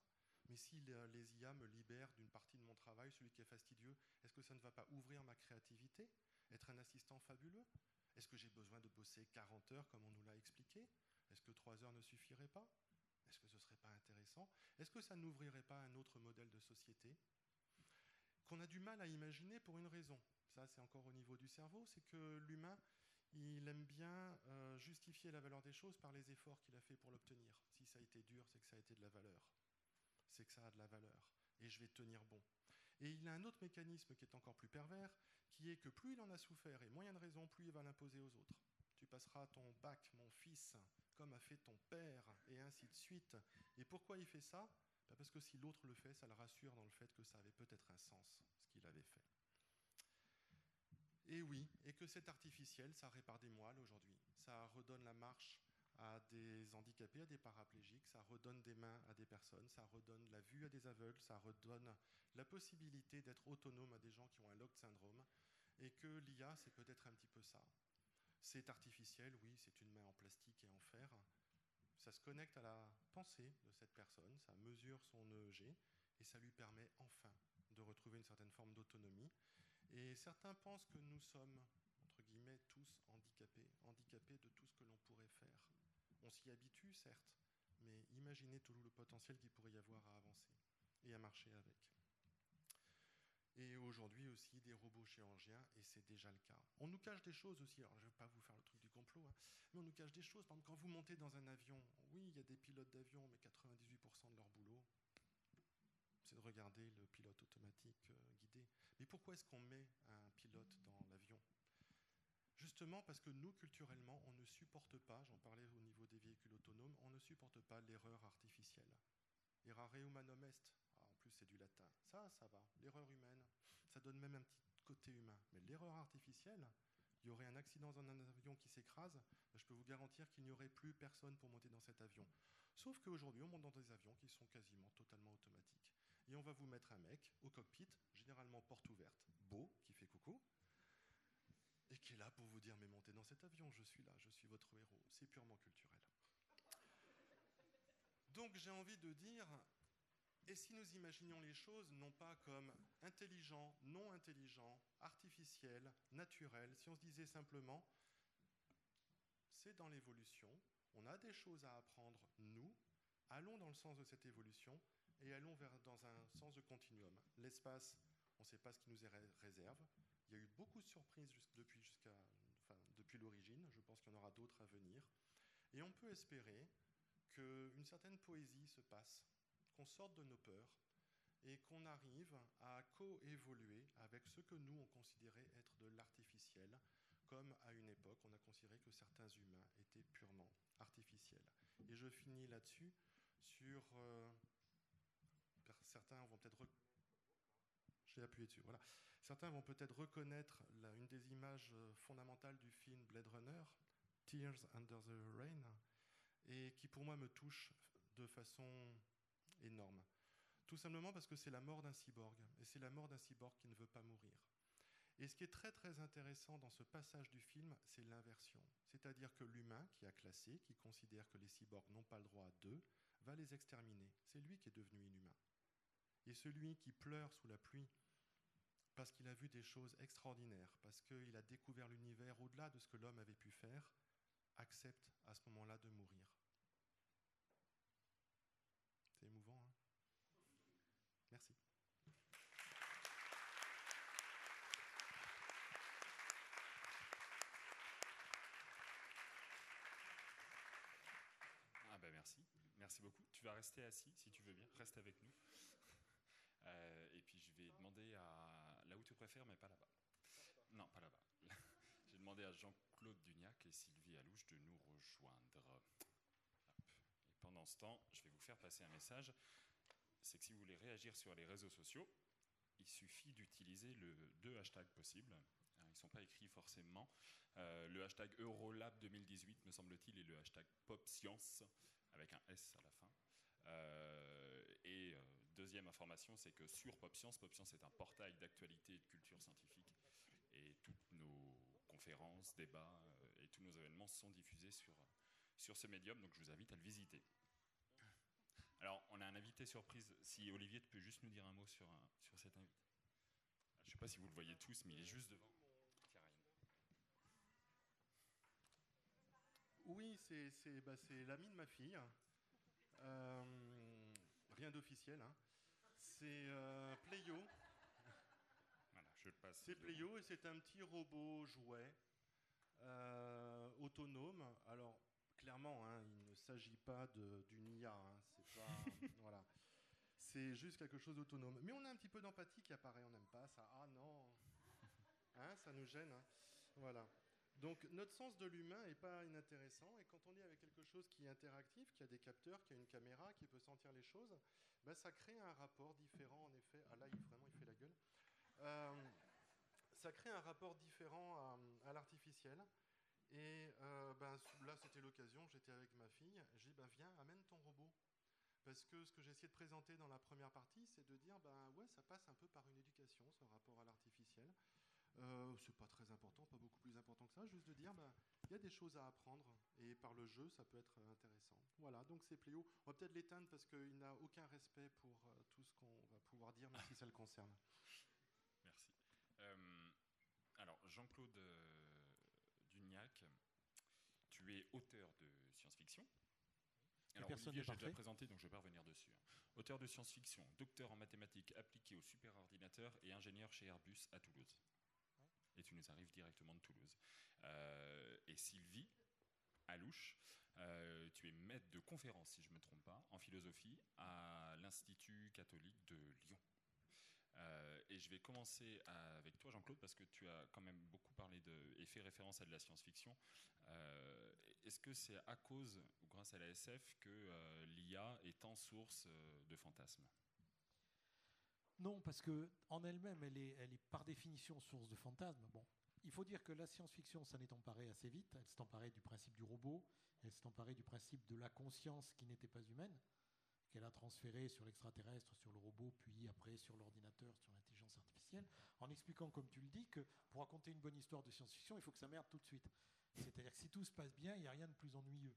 Mais si les, les IA me libèrent d'une partie de mon travail, celui qui est fastidieux, est-ce que ça ne va pas ouvrir ma créativité Être un assistant fabuleux? Est-ce que j'ai besoin de bosser 40 heures comme on nous l'a expliqué? Est-ce que 3 heures ne suffiraient pas? Est-ce que ce ne serait pas intéressant? Est-ce que ça n'ouvrirait pas un autre modèle de société? Qu'on a du mal à imaginer pour une raison Ça, c'est encore au niveau du cerveau, c'est que l'humain, il aime bien euh, justifier la valeur des choses par les efforts qu'il a fait pour l'obtenir. Si ça a été dur, c'est que ça a été de la valeur. C'est que ça a de la valeur. Et je vais tenir bon. Et il a un autre mécanisme qui est encore plus pervers, qui est que plus il en a souffert, et moyen de raison, plus il va l'imposer aux autres. Tu passeras ton bac, mon fils, comme a fait ton père, et ainsi de suite. Et pourquoi il fait ça? Parce que si l'autre le fait, ça le rassure dans le fait que ça avait peut-être un sens, ce qu'il avait fait. Et oui, et que c'est artificiel, ça répare des moelles aujourd'hui. Ça redonne la marche à des handicapés, à des paraplégiques, ça redonne des mains à des personnes, ça redonne la vue à des aveugles, ça redonne la possibilité d'être autonome à des gens qui ont un locked syndrome, et que l'IA, c'est peut-être un petit peu ça. C'est artificiel, oui, c'est une main en plastique et en fer. Ça se connecte à la pensée de cette personne, ça mesure son EEG, et ça lui permet enfin de retrouver une certaine forme d'autonomie. Et certains pensent que nous sommes, entre guillemets, tous handicapés, handicapés de tout ce que l'on pourrait faire. On s'y habitue, certes, mais imaginez tout le potentiel qu'il pourrait y avoir à avancer et à marcher avec. Et aujourd'hui aussi des robots chirurgiens, et c'est déjà le cas. On nous cache des choses aussi, alors je ne vais pas vous faire le truc hein, mais on nous cache des choses. Par exemple, quand vous montez dans un avion, oui, il y a des pilotes d'avion, mais 98% de leur boulot, c'est de regarder le pilote automatique euh, guidé. Mais pourquoi est-ce qu'on met un pilote dans l'avion? Justement parce que nous, culturellement, on ne supporte pas, j'en parlais au niveau des véhicules autonomes, on ne supporte pas l'erreur artificielle. Errare humanum est. Ah, en plus, c'est du latin. Ça, ça va. L'erreur humaine, ça donne même un petit côté humain. Mais l'erreur artificielle, il y aurait un accident dans un avion qui s'écrase, je peux vous garantir qu'il n'y aurait plus personne pour monter dans cet avion. Sauf qu'aujourd'hui, on monte dans des avions qui sont quasiment totalement automatiques. Et on va vous mettre un mec au cockpit, généralement porte ouverte, beau, qui fait coucou, et qui est là pour vous dire mais montez dans cet avion, je suis là, je suis votre héros. C'est purement culturel. Donc j'ai envie de dire, et si nous imaginions les choses non pas comme intelligents, non intelligents, artificiels, naturels, si on se disait simplement, c'est dans l'évolution, on a des choses à apprendre, nous, allons dans le sens de cette évolution et allons vers, dans un sens de continuum. L'espace, on ne sait pas ce qui nous est réserve. Il y a eu beaucoup de surprises depuis, depuis l'origine. Je pense qu'il y en aura d'autres à venir. Et on peut espérer qu'une certaine poésie se passe, qu'on sorte de nos peurs et qu'on arrive à coévoluer avec ce que nous, on considérait être de l'artificiel, comme à une époque, on a considéré que certains humains étaient purement artificiels. Et je finis là-dessus sur... Euh, certains vont peut-être... J'ai appuyé dessus, voilà. Certains vont peut-être reconnaître la, une des images euh, fondamentales du film Blade Runner, Tears Under the Rain, et qui pour moi me touche de façon énorme. Tout simplement parce que c'est la mort d'un cyborg, et c'est la mort d'un cyborg qui ne veut pas mourir. Et ce qui est très très intéressant dans ce passage du film, c'est l'inversion. C'est-à-dire que l'humain qui a classé, qui considère que les cyborgs n'ont pas le droit d'eux, va les exterminer. C'est lui qui est devenu inhumain. Et celui qui pleure sous la pluie parce qu'il a vu des choses extraordinaires, parce qu'il a découvert l'univers au-delà de ce que l'homme avait pu faire, accepte à ce moment-là de mourir. C'est émouvant, hein Merci. Ah ben merci, merci beaucoup. Tu vas assis si tu veux bien, reste avec nous. *laughs* Euh, et puis je vais demander à là où tu préfères, mais pas là-bas. Non, pas là-bas. *laughs* J'ai demandé à Jean-Claude Duniac et Sylvie Alouche de nous rejoindre. Pendant ce temps, je vais vous faire passer un message. C'est que si vous voulez réagir sur les réseaux sociaux, il suffit d'utiliser le deux hashtags possibles. Hein, ils ne sont pas écrits forcément. Euh, le hashtag Eurolab 2018, me semble-t-il, et le hashtag PopScience, avec un S à la fin. Euh, et euh, deuxième information, c'est que sur PopScience, PopScience est un portail d'actualité et de culture scientifique. Et toutes nos conférences, débats euh, et tous nos événements sont diffusés sur, sur ce médium, donc je vous invite à le visiter. Alors, on a un invité surprise. Si Olivier, tu peux juste nous dire un mot sur, sur cet invité. Je ne sais pas si vous le voyez tous, mais il est juste devant. Oui, c'est bah, l'ami de ma fille. Euh, rien d'officiel. Hein. C'est euh, Playo. Voilà, je le passe. C'est Playo et c'est un petit robot jouet euh, autonome. Alors, clairement, hein, il ne s'agit pas d'une IA. Hein, c'est pas. *laughs* voilà. C'est juste quelque chose d'autonome. Mais on a un petit peu d'empathie qui apparaît, on n'aime pas ça. Ah non *laughs* hein, Ça nous gêne. Voilà. Donc notre sens de l'humain n'est pas inintéressant. Et quand on est avec quelque chose qui est interactif, qui a des capteurs, qui a une caméra, qui peut sentir les choses, ben, ça crée un rapport différent, en effet. Ah là, il, vraiment, il fait la gueule. Euh, ça crée un rapport différent à, l'artificiel. Et euh, ben, là, c'était l'occasion, j'étais avec ma fille. J'ai dit, ben, viens, amène ton robot. Parce que ce que j'ai essayé de présenter dans la première partie, c'est de dire, ben ouais, ça passe un peu par une éducation, ce rapport à l'artificiel. Euh, c'est pas très important, pas beaucoup plus important que ça, juste de dire, ben, il y a des choses à apprendre et par le jeu, ça peut être intéressant. Voilà, donc c'est Pléo. On va peut-être l'éteindre parce qu'il n'a aucun respect pour euh, tout ce qu'on va pouvoir dire, même si ça le concerne. *laughs* Merci. Euh, alors, Jean-Claude Dugnac, tu es auteur de science-fiction. Alors, Olivier, j'ai déjà présenté, donc je ne vais pas revenir dessus. Hein. Auteur de science-fiction, docteur en mathématiques appliquées au superordinateur et ingénieur chez Airbus à Toulouse. Et tu nous arrives directement de Toulouse. Euh, et Sylvie Alouche, euh, tu es maître de conférence, si je ne me trompe pas, en philosophie à l'Institut catholique de Lyon. Euh, et je vais commencer avec toi, Jean-Claude, parce que tu as quand même beaucoup parlé de, et fait référence à de la science-fiction. Est-ce que c'est à cause ou grâce à la SF que euh, l'IA est en source euh, de fantasmes? Non, parce que en elle-même, elle est, par définition source de fantasmes. Bon, il faut dire que la science-fiction s'en est emparée assez vite. Elle s'est emparée du principe du robot, elle s'est emparée du principe de la conscience qui n'était pas humaine, qu'elle a transféré sur l'extraterrestre, sur le robot, puis après sur l'ordinateur, sur l'intelligence artificielle, en expliquant, comme tu le dis, que pour raconter une bonne histoire de science-fiction, il faut que ça merde tout de suite. C'est-à-dire que si tout se passe bien, il n'y a rien de plus ennuyeux.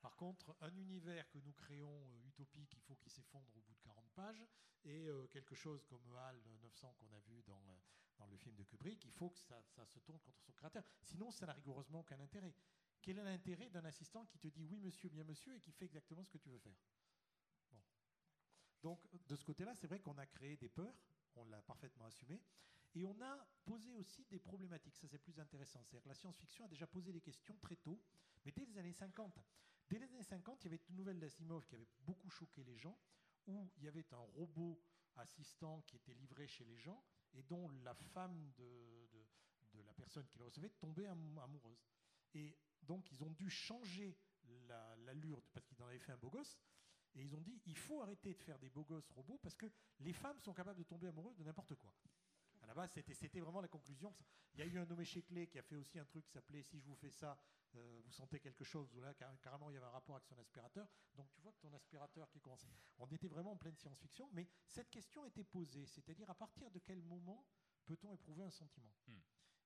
Par contre, un univers que nous créons euh, utopique, il faut qu'il s'effondre au bout de 40 et euh, quelque chose comme HAL 900 qu'on a vu dans, euh, dans, le film de Kubrick, il faut que ça, se tourne contre son créateur. Sinon, ça n'a rigoureusement aucun intérêt. Quel est l'intérêt d'un assistant qui te dit oui monsieur, bien monsieur, et qui fait exactement ce que tu veux faire? Donc, de ce côté-là, c'est vrai qu'on a créé des peurs, on l'a parfaitement assumé, et on a posé aussi des problématiques, ça c'est plus intéressant. C'est-à-dire la science-fiction a déjà posé des questions très tôt, mais dès les années 50. Dès les années 50, il y avait une nouvelle d'Asimov qui avait beaucoup choqué les gens, où il y avait un robot assistant qui était livré chez les gens et dont la femme de, la personne qui le recevait tombait amoureuse. Et donc ils ont dû changer l'allure, parce qu'ils en avaient fait un beau gosse, et ils ont dit il faut arrêter de faire des beaux gosses robots parce que les femmes sont capables de tomber amoureuses de n'importe quoi la base, c'était vraiment la conclusion. Il y a eu un nommé Clé qui a fait aussi un truc qui s'appelait Si je vous fais ça, euh, vous sentez quelque chose, où là, carrément, il y avait un rapport avec son aspirateur. Donc, tu vois que ton aspirateur qui commençait. On était vraiment en pleine science-fiction, mais cette question était posée, c'est-à-dire à partir de quel moment peut-on éprouver un sentiment? Hmm.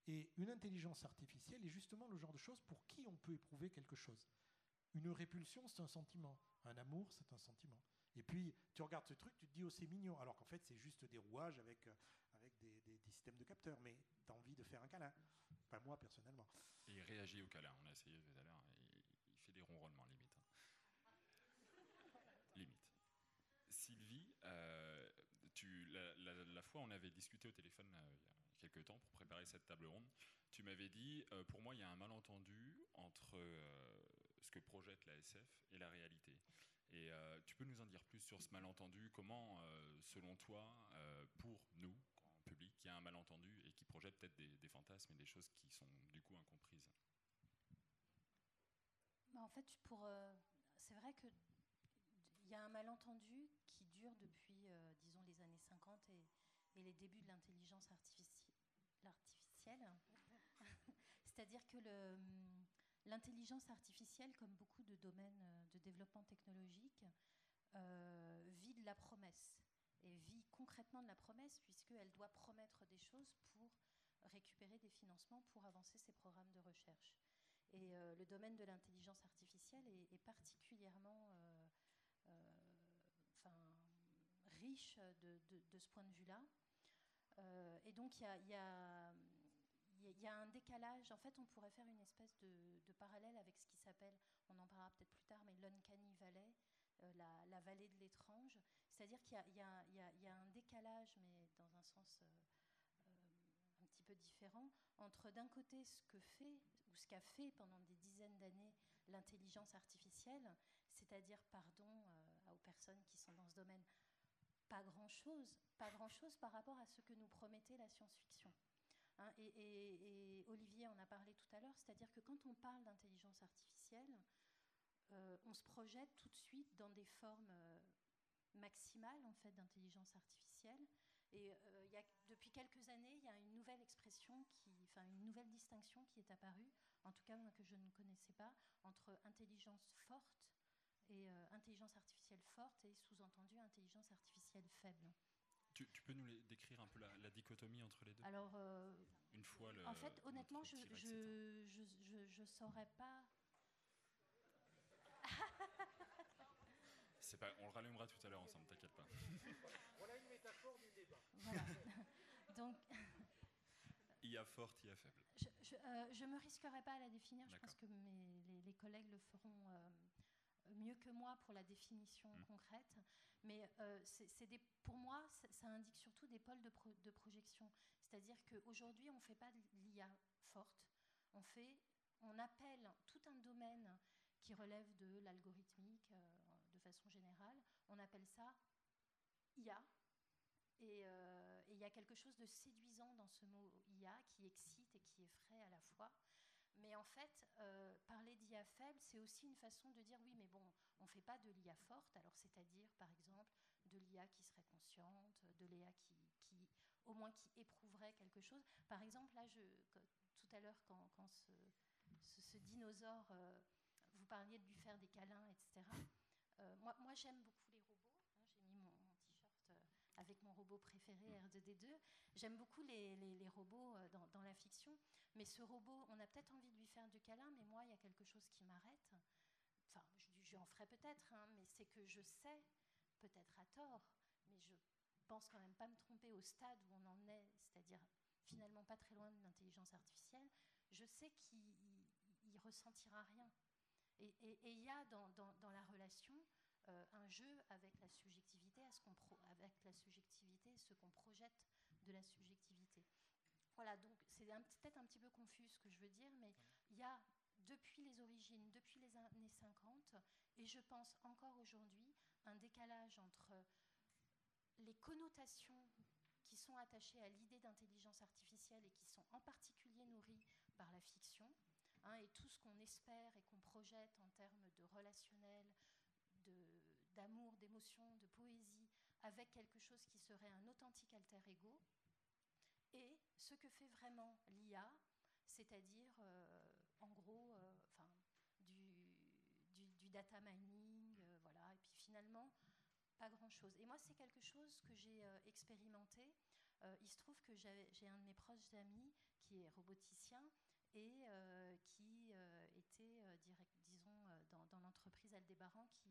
Et une intelligence artificielle est justement le genre de chose pour qui on peut éprouver quelque chose. Une répulsion, c'est un sentiment. Un amour, c'est un sentiment. Et puis, tu regardes ce truc, tu te dis, oh, c'est mignon. Alors qu'en fait, c'est juste des rouages avec, euh, avec des, systèmes de capteurs. Mais tu as envie de faire un câlin. Pas moi, personnellement. Il réagit au câlin. On a essayé tout à l'heure. Il fait des ronronnements, limite. Hein. limite. Sylvie, euh, tu, la, fois, on avait discuté au téléphone euh, il y a quelques temps pour préparer cette table ronde. Tu m'avais dit, pour moi, il y a un malentendu entre ce que projette la SF et la réalité. Et euh, tu peux nous en dire plus sur ce malentendu? Comment, euh, selon toi, euh, pour nous, en public, il y a un malentendu? Peut-être des, fantasmes et des choses qui sont du coup incomprises bah, En fait, pour, c'est vrai qu'il y a un malentendu qui dure depuis, disons, les années 50 et, les débuts de l'intelligence artificielle. *laughs* C'est-à-dire que le L'intelligence artificielle, comme beaucoup de domaines euh, de développement technologique, euh, vit de la promesse. et vit concrètement de la promesse, puisqu'elle doit promettre des choses pour récupérer des financements pour avancer ses programmes de recherche. Et euh, le domaine de l'intelligence artificielle est, particulièrement euh, euh, riche de, ce point de vue-là. et donc, il y a, y a, un décalage. En fait, on pourrait faire une espèce de, parallèle avec ce qui s'appelle, on en parlera peut-être plus tard, mais l'Uncanny Valley, la, vallée de l'étrange. C'est-à-dire qu'il y, y, a un décalage, mais dans un sens peu différent entre d'un côté ce que fait ou ce qu'a fait pendant des dizaines d'années l'intelligence artificielle, c'est-à-dire, pardon euh, aux personnes qui sont dans ce domaine, pas grand-chose, pas grand-chose par rapport à ce que nous promettait la science-fiction. Hein, et, Olivier en a parlé tout à l'heure, c'est-à-dire que quand on parle d'intelligence artificielle, euh, on se projette tout de suite dans des formes euh, maximales en fait d'intelligence artificielle et euh, y a, depuis quelques années, il y a une nouvelle expression, qui, enfin une nouvelle distinction qui est apparue, en tout cas que je ne connaissais pas, entre intelligence forte et euh, intelligence artificielle forte et sous-entendu intelligence artificielle faible. Tu, peux nous décrire un peu la, dichotomie entre les deux? Alors, euh, une fois le, En fait, honnêtement, je ne je, je, je, saurais pas. *laughs* pas. On le rallumera tout à l'heure ensemble, t'inquiète pas. *laughs* voilà une métaphore du débat. Voilà. *laughs* Donc. *laughs* IA forte, IA faible. Je ne euh, me risquerai pas à la définir. Je pense que mes, les, collègues le feront euh, mieux que moi pour la définition mm. concrète. Mais euh, des, pour moi, ça, indique surtout des pôles de, de projection. C'est-à-dire qu'aujourd'hui, on ne fait pas de l'IA forte. On, fait, on appelle tout un domaine qui relève de l'algorithmique de façon générale. On appelle ça IA, euh, et il y a quelque chose de séduisant dans ce mot IA qui excite et qui effraie à la fois. Mais en fait, euh, parler d'IA faible, c'est aussi une façon de dire oui, mais bon, on ne fait pas de l'IA forte, alors c'est-à-dire, par exemple, de l'IA qui serait consciente, de l'IA qui, au moins, qui éprouverait quelque chose. Par exemple, là, tout à l'heure, quand, ce, dinosaure, euh, vous parliez de lui faire des câlins, etc. moi, moi j'aime beaucoup les robots. Hein, J'ai mis mon, avec mon robot préféré R2D2. J'aime beaucoup les, les, robots euh, dans, dans, la fiction, mais ce robot, on a peut-être envie de lui faire du câlin, mais moi, il y a quelque chose qui m'arrête. Enfin, je, en ferai peut-être, hein, mais c'est que je sais, peut-être à tort, mais je pense quand même pas me tromper au stade où on en est, c'est-à-dire finalement pas très loin de l'intelligence artificielle, je sais qu'il ressentira rien. Et il y a dans, la relation euh, un jeu avec la subjectivité, ce avec la subjectivité, ce qu'on projette de la subjectivité. Voilà, donc c'est peut-être un petit peu confus ce que je veux dire, mais il y a depuis les origines, depuis les années 50, et je pense encore aujourd'hui, un décalage entre les connotations qui sont attachées à l'idée d'intelligence artificielle et qui sont en particulier nourries par la fiction, hein, et tout ce qu'on espère et qu'on projette en termes de relationnel, d'amour, d'émotion, de poésie, avec quelque chose qui serait un authentique alter ego, et ce que fait vraiment l'IA, c'est-à-dire, euh, en gros, euh, du, data mining, euh, voilà, et puis finalement, pas grand-chose. Et moi, c'est quelque chose que j'ai expérimenté. il se trouve que j'ai un de mes proches amis qui est roboticien et qui était, disons, dans, l'entreprise Aldébaran qui,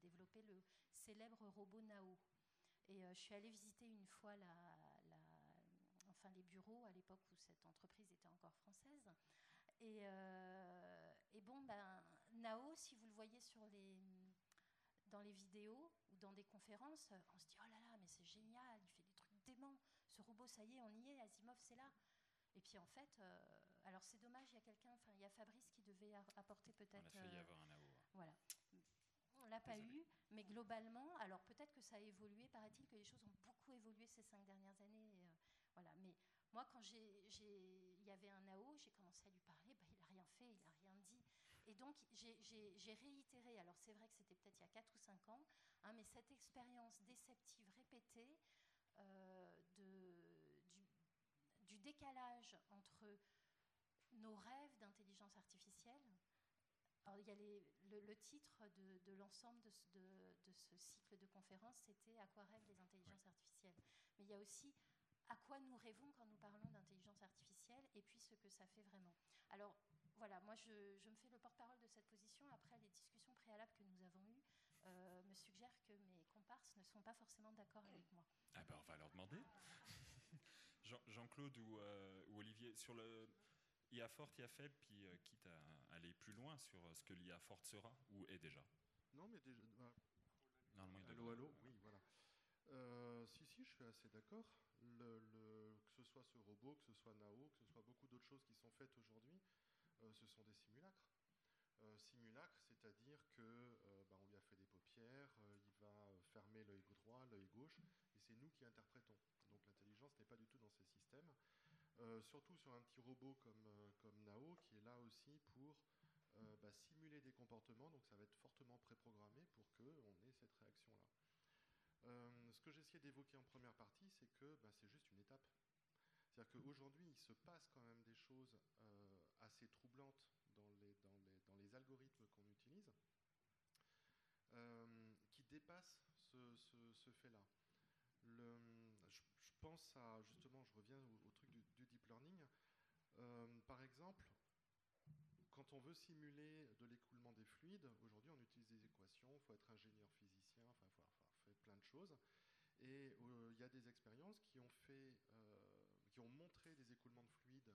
développé le célèbre robot Nao. Et euh, je suis allée visiter une fois les bureaux à l'époque où cette entreprise était encore française. Et, euh, bon, ben, Nao, si vous le voyez dans les vidéos ou dans des conférences, on se dit oh là là, mais c'est génial, il fait des trucs déments. Ce robot, ça y est, on y est, Asimov, c'est là. Et puis en fait, euh, alors c'est dommage, il y a quelqu'un, enfin il y a Fabrice qui devait apporter peut-être. On a failli avoir un Nao. Voilà on l'a pas eu, mais globalement, alors peut-être que ça a évolué, paraît-il que les choses ont beaucoup évolué ces cinq dernières années. Euh, voilà, mais moi, quand il y avait un AO, j'ai commencé à lui parler, bah, il n'a rien fait, il n'a rien dit. Et donc, j'ai réitéré, alors c'est vrai que c'était peut-être il y a 4 ou 5 ans, hein, mais cette expérience déceptive répétée euh, de, du, du décalage entre nos rêves d'intelligence artificielle alors, il y a le, titre de, l'ensemble de, de, ce cycle de conférences, c'était Aquarelle des intelligences artificielles? Mais il y a aussi à quoi nous rêvons quand nous parlons d'intelligence artificielle? et puis ce que ça fait vraiment. Alors, voilà, moi je, me fais le porte-parole de cette position. Après, les discussions préalables que nous avons eues euh, me suggèrent que mes comparses ne sont pas forcément d'accord avec moi. Ah ben, on va leur demander. *laughs* Jean-Claude ou, euh, ou, Olivier, sur le IA forte, IA faible, puis euh, quitte à aller plus loin sur ce que l'IA forte sera ou est déjà. Non, mais déjà. Bah, Normalement, allô, allô, oui, voilà. si, si, je suis assez d'accord. Le, le, que ce soit ce robot, que ce soit Nao, que ce soit beaucoup d'autres choses qui sont faites aujourd'hui, euh, ce sont des simulacres. Euh, simulacre, c'est-à-dire que euh, bah, on lui a fait des paupières, il va fermer l'œil droit, l'œil gauche, et c'est nous qui interprétons. Donc l'intelligence n'est pas du tout dans ces systèmes. Surtout sur un petit robot comme, comme Nao, qui est là aussi pour bah, simuler des comportements, donc ça va être fortement préprogrammé pour qu'on ait cette réaction-là. ce que j'essayais d'évoquer en première partie, c'est que bah, c'est juste une étape. C'est-à-dire qu'aujourd'hui, il se passe quand même des choses assez troublantes dans les, algorithmes qu'on utilise, euh, qui dépassent ce, fait-là. Je, pense à, justement, je reviens au, Euh, par exemple, quand on veut simuler de l'écoulement des fluides, aujourd'hui on utilise des équations, il faut être ingénieur physicien, enfin il faut, faire plein de choses. Et euh, il y a des expériences qui ont, fait, qui ont montré des écoulements de fluides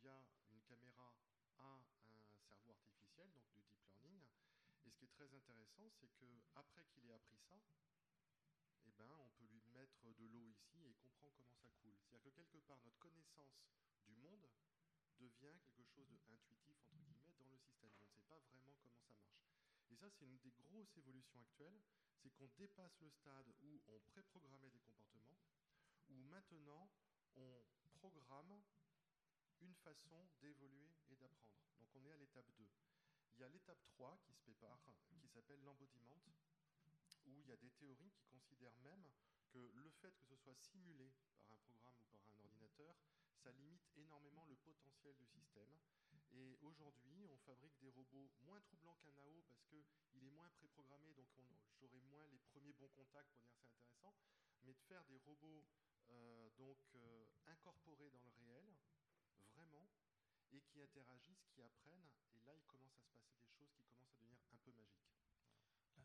via une caméra à un cerveau artificiel, donc du deep learning. Et ce qui est très intéressant, c'est qu'après qu'il ait appris ça, eh ben, on peut de l'eau ici et comprend comment ça coule. C'est-à-dire que quelque part, notre connaissance du monde devient quelque chose d'intuitif, entre guillemets, dans le système. On ne sait pas vraiment comment ça marche. Et ça, c'est une des grosses évolutions actuelles, c'est qu'on dépasse le stade où on préprogrammait des comportements, où maintenant on programme une façon d'évoluer et d'apprendre. Donc on est à l'étape 2. Il y a l'étape 3 qui se prépare, qui s'appelle l'embodiment, où il y a des théories qui considèrent même que le fait que ce soit simulé par un programme ou par un ordinateur, ça limite énormément le potentiel du système. Et aujourd'hui, on fabrique des robots moins troublants qu'un AO parce qu'il est moins préprogrammé, donc j'aurai moins les premiers bons contacts pour dire c'est intéressant. Mais de faire des robots euh, donc euh, incorporés dans le réel, vraiment, et qui interagissent, qui apprennent, et là il commence à se passer des choses qui commencent à devenir un peu magiques.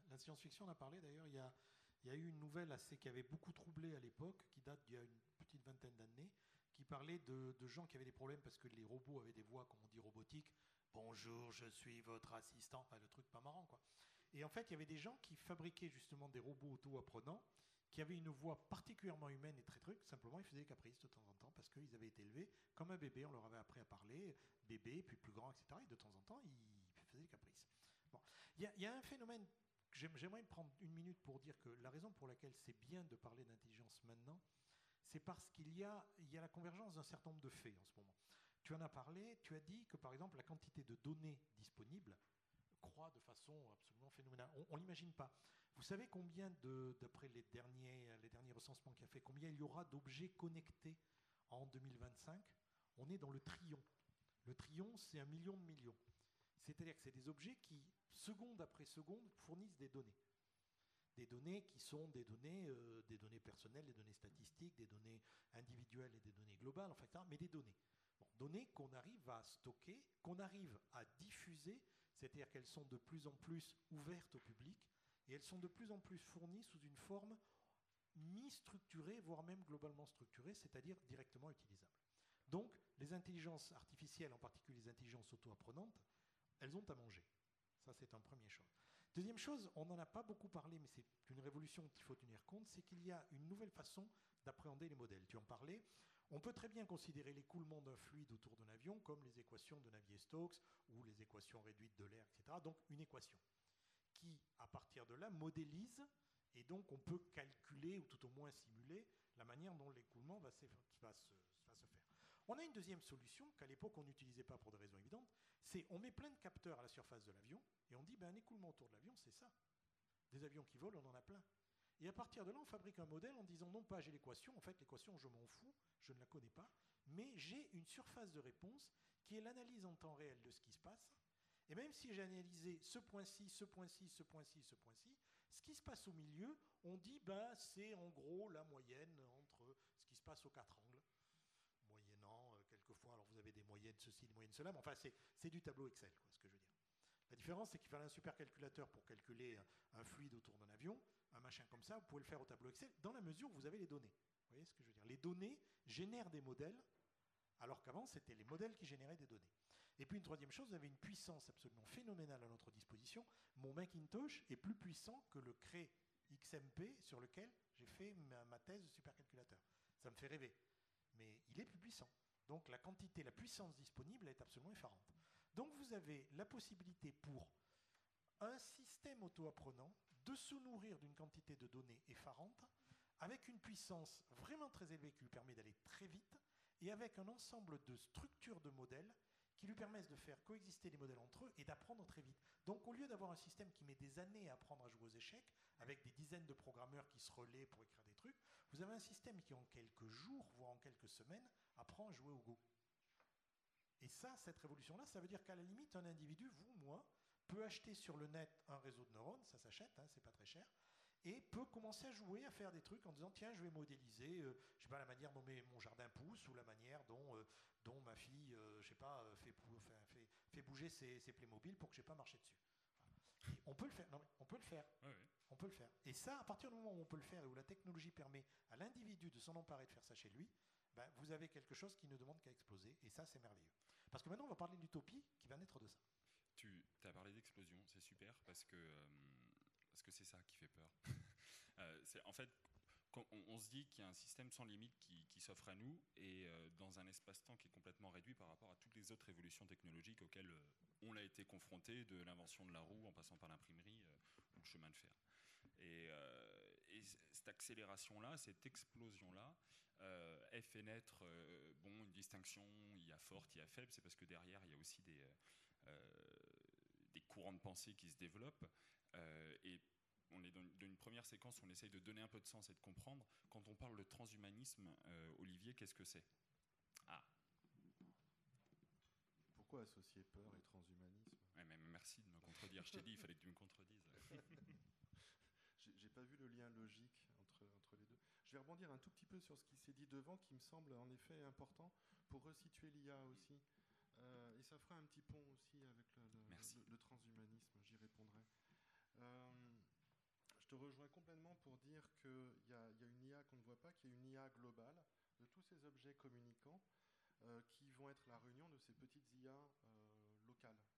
La, science-fiction, on a parlé d'ailleurs, il y a, il y a eu une nouvelle assez qui avait beaucoup troublé à l'époque, qui date d'il y a une petite vingtaine d'années, qui parlait de, gens qui avaient des problèmes parce que les robots avaient des voix, comme on dit, robotiques. Bonjour, je suis votre assistant. Enfin, le truc pas marrant, quoi. Et en fait, il y avait des gens qui fabriquaient justement des robots auto-apprenants qui avaient une voix particulièrement humaine et très truc, simplement ils faisaient des caprices de temps en temps parce qu'ils avaient été élevés comme un bébé, on leur avait appris à parler, bébé, puis plus grand, etc. Et de temps en temps, ils faisaient des caprices. Bon. Il y, a un phénomène, j'aimerais prendre une minute pour dire que la raison pour laquelle c'est bien de parler d'intelligence maintenant, c'est parce qu'il y a, la convergence d'un certain nombre de faits en ce moment. Tu en as parlé, tu as dit que par exemple la quantité de données disponibles croît de façon absolument phénoménale. On ne l'imagine pas. Vous savez combien, d'après les derniers, les derniers recensements qu'il a fait, combien il y aura d'objets connectés en 2025 On est dans le trillion. Le trillion, c'est un million de millions. C'est-à-dire que c'est des objets qui, seconde après seconde, fournissent des données. Des données qui sont des données, euh, des données personnelles, des données statistiques, des données individuelles et des données globales, enfin, mais des données. données qu'on arrive à stocker, qu'on arrive à diffuser, c'est-à-dire qu'elles sont de plus en plus ouvertes au public, et elles sont de plus en plus fournies sous une forme mi-structurée, voire même globalement structurée, c'est-à-dire directement utilisable. Donc, les intelligences artificielles, en particulier les intelligences auto-apprenantes, elles ont à manger. Ça, c'est une première chose. Deuxième chose, on n'en a pas beaucoup parlé, mais c'est une révolution qu'il faut tenir compte, c'est qu'il y a une nouvelle façon d'appréhender les modèles. Tu en parlais. On peut très bien considérer l'écoulement d'un fluide autour d'un avion comme les équations de Navier-Stokes ou les équations réduites de l'air, etc. Donc une équation qui, à partir de là, modélise et donc on peut calculer ou tout au moins simuler la manière dont l'écoulement va, se, faire. On a une deuxième solution qu'à l'époque on n'utilisait pas pour des raisons évidentes, c'est on met plein de capteurs à la surface de l'avion et on dit ben, un écoulement autour de l'avion c'est ça. Des avions qui volent, on en a plein. Et à partir de là, on fabrique un modèle en disant non pas j'ai l'équation, en fait l'équation je m'en fous, je ne la connais pas, mais j'ai une surface de réponse qui est l'analyse en temps réel de ce qui se passe Et même si j'ai analysé ce point-ci, ce point-ci, ce point-ci, ce point-ci, ce qui se passe au milieu, on dit ben c'est en gros la moyenne entre ce qui se passe aux quatre angles, moyennant euh, quelquefois, alors vous ceci, des moyennes cela, enfin c'est du tableau Excel. La différence, c'est qu'il fallait un supercalculateur pour calculer un, fluide autour d'un avion, un machin comme ça, vous pouvez le faire au tableau Excel, dans la mesure où vous avez les données. Vous voyez ce que je veux dire? Les données génèrent des modèles, alors qu'avant, c'était les modèles qui généraient des données. Et puis une troisième chose, vous avez une puissance absolument phénoménale à notre disposition. Mon Macintosh est plus puissant que le Cray XMP sur lequel j'ai fait ma, thèse de supercalculateur. Ça me fait rêver. Mais il est plus puissant. Donc la quantité, la puissance disponible est absolument effarante. Donc vous avez la possibilité pour un système auto-apprenant de se nourrir d'une quantité de données effarante avec une puissance vraiment très élevée qui lui permet d'aller très vite et avec un ensemble de structures de modèles qui lui permettent de faire coexister les modèles entre eux et d'apprendre très vite. Donc au lieu d'avoir un système qui met des années à apprendre à jouer aux échecs, avec des dizaines de programmeurs qui se relaient pour écrire des trucs, vous avez un système qui en quelques jours, voire en quelques semaines, apprend à jouer au Go. Et ça, cette révolution-là, ça veut dire qu'à la limite, un individu, vous, moi, peut acheter sur le net un réseau de neurones, ça s'achète, hein, c'est pas très cher, et peut commencer à jouer, à faire des trucs en disant tiens, je vais modéliser, euh, je sais pas, la manière dont mon jardin pousse ou la manière dont, euh, dont ma fille, euh, je sais pas, fait, fait, fait, bouger ses, ses Playmobil pour que je n'ai pas marché dessus. on peut le faire. Non, on peut le faire. On peut le faire. Et ça, à partir du moment où on peut le faire et où la technologie permet à l'individu de s'en emparer, de faire ça chez lui, ben, vous avez quelque chose qui ne demande qu'à exploser. Et ça, c'est merveilleux. Parce que maintenant, on va parler d'utopie qui va naître de ça. Tu as parlé d'explosion, c'est super parce que parce que c'est ça qui fait peur. *laughs* Euh, en fait, on, se dit qu'il y a un système sans limite qui, s'offre à nous et euh, dans un espace-temps qui est complètement réduit par rapport à toutes les autres révolutions technologiques auxquelles euh, on a été confronté, de l'invention de la roue en passant par l'imprimerie ou le chemin de fer. Et, cette accélération-là, cette explosion-là, elle fait naître bon, une distinction, il y a forte, il y a faible, c'est parce que derrière, il y a aussi des, des courants de pensée qui se développent. et on est dans une première séquence où on essaye de donner un peu de sens et de comprendre. Quand on parle de transhumanisme, euh, Olivier, qu'est-ce que c'est? Ah. Pourquoi associer peur et transhumanisme? Merci de me contredire. Je t'ai dit, il fallait que tu me contredises. *laughs* J'ai pas vu le lien logique entre, entre les deux. Je vais rebondir un tout petit peu sur ce qui s'est dit devant, qui me semble en effet important pour resituer l'IA aussi. Euh, et ça fera un petit pont aussi avec le, le, transhumanisme, j'y répondrai. Euh, te rejoins complètement pour dire qu'il y, a une IA qu'on ne voit pas, qui est une IA globale de tous ces objets communicants euh, qui vont être la réunion de ces petites IA locales.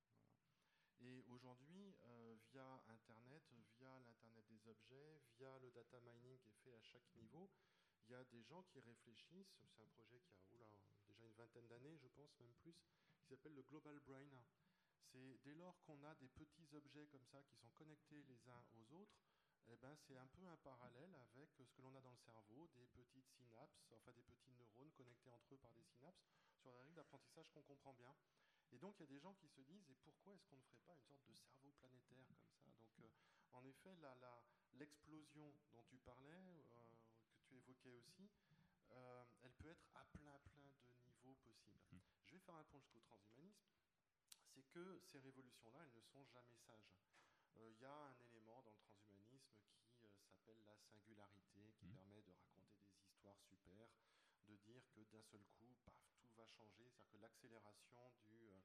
Et aujourd'hui, euh, via Internet, via l'Internet des objets, via le data mining qui est fait à chaque niveau, il y a des gens qui réfléchissent, c'est un projet qui a déjà une vingtaine d'années, je pense, même plus, qui s'appelle le Global Brain. C'est dès lors qu'on a des petits objets comme ça qui sont connectés les uns aux autres, eh ben, c'est un peu un parallèle avec ce que l'on a dans le cerveau, des petites synapses, enfin des petits neurones connectés entre eux par des synapses, sur des règles d'apprentissage qu'on comprend bien. Et donc il y a des gens qui se disent, et pourquoi est-ce qu'on ne ferait pas une sorte de cerveau planétaire comme ça? Donc euh, en effet, l'explosion dont tu parlais, euh, que tu évoquais aussi, euh, elle peut être à plein plein de niveaux possibles. Hmm. Je vais faire un point jusqu'au transhumanisme. C'est que ces révolutions-là, elles ne sont jamais sages. Il y a un élément dans le transhumanisme qui s'appelle la singularité, qui mmh. permet de raconter des histoires super, de dire que d'un seul coup, paf, tout va changer, c'est-à-dire que l'accélération du, euh,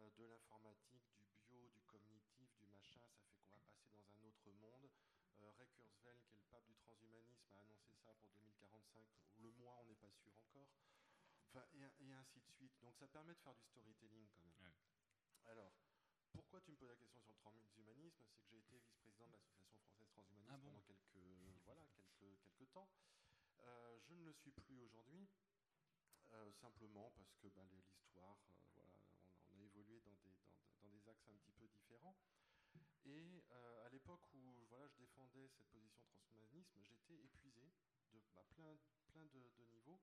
euh, de l'informatique, du bio, du cognitif, du machin, ça fait qu'on va passer dans un autre monde. Ray Kurzweil, qui est le pape du transhumanisme, a annoncé ça pour 2045, le mois, on n'est pas sûr encore. Enfin, et, ainsi de suite. Donc ça permet de faire du storytelling quand même. Alors, pourquoi tu me poses la question sur le transhumanisme? C'est que j'ai été vice-président de l'Association française transhumaniste ah pendant quelques, voilà, quelques, quelques temps. Euh, je ne le suis plus aujourd'hui, euh, simplement parce que ben, l'histoire, euh, on, a évolué dans des, axes un petit peu différents. Et à l'époque où voilà, je défendais cette position transhumanisme, j'étais épuisé de bah, plein, plein de, niveaux,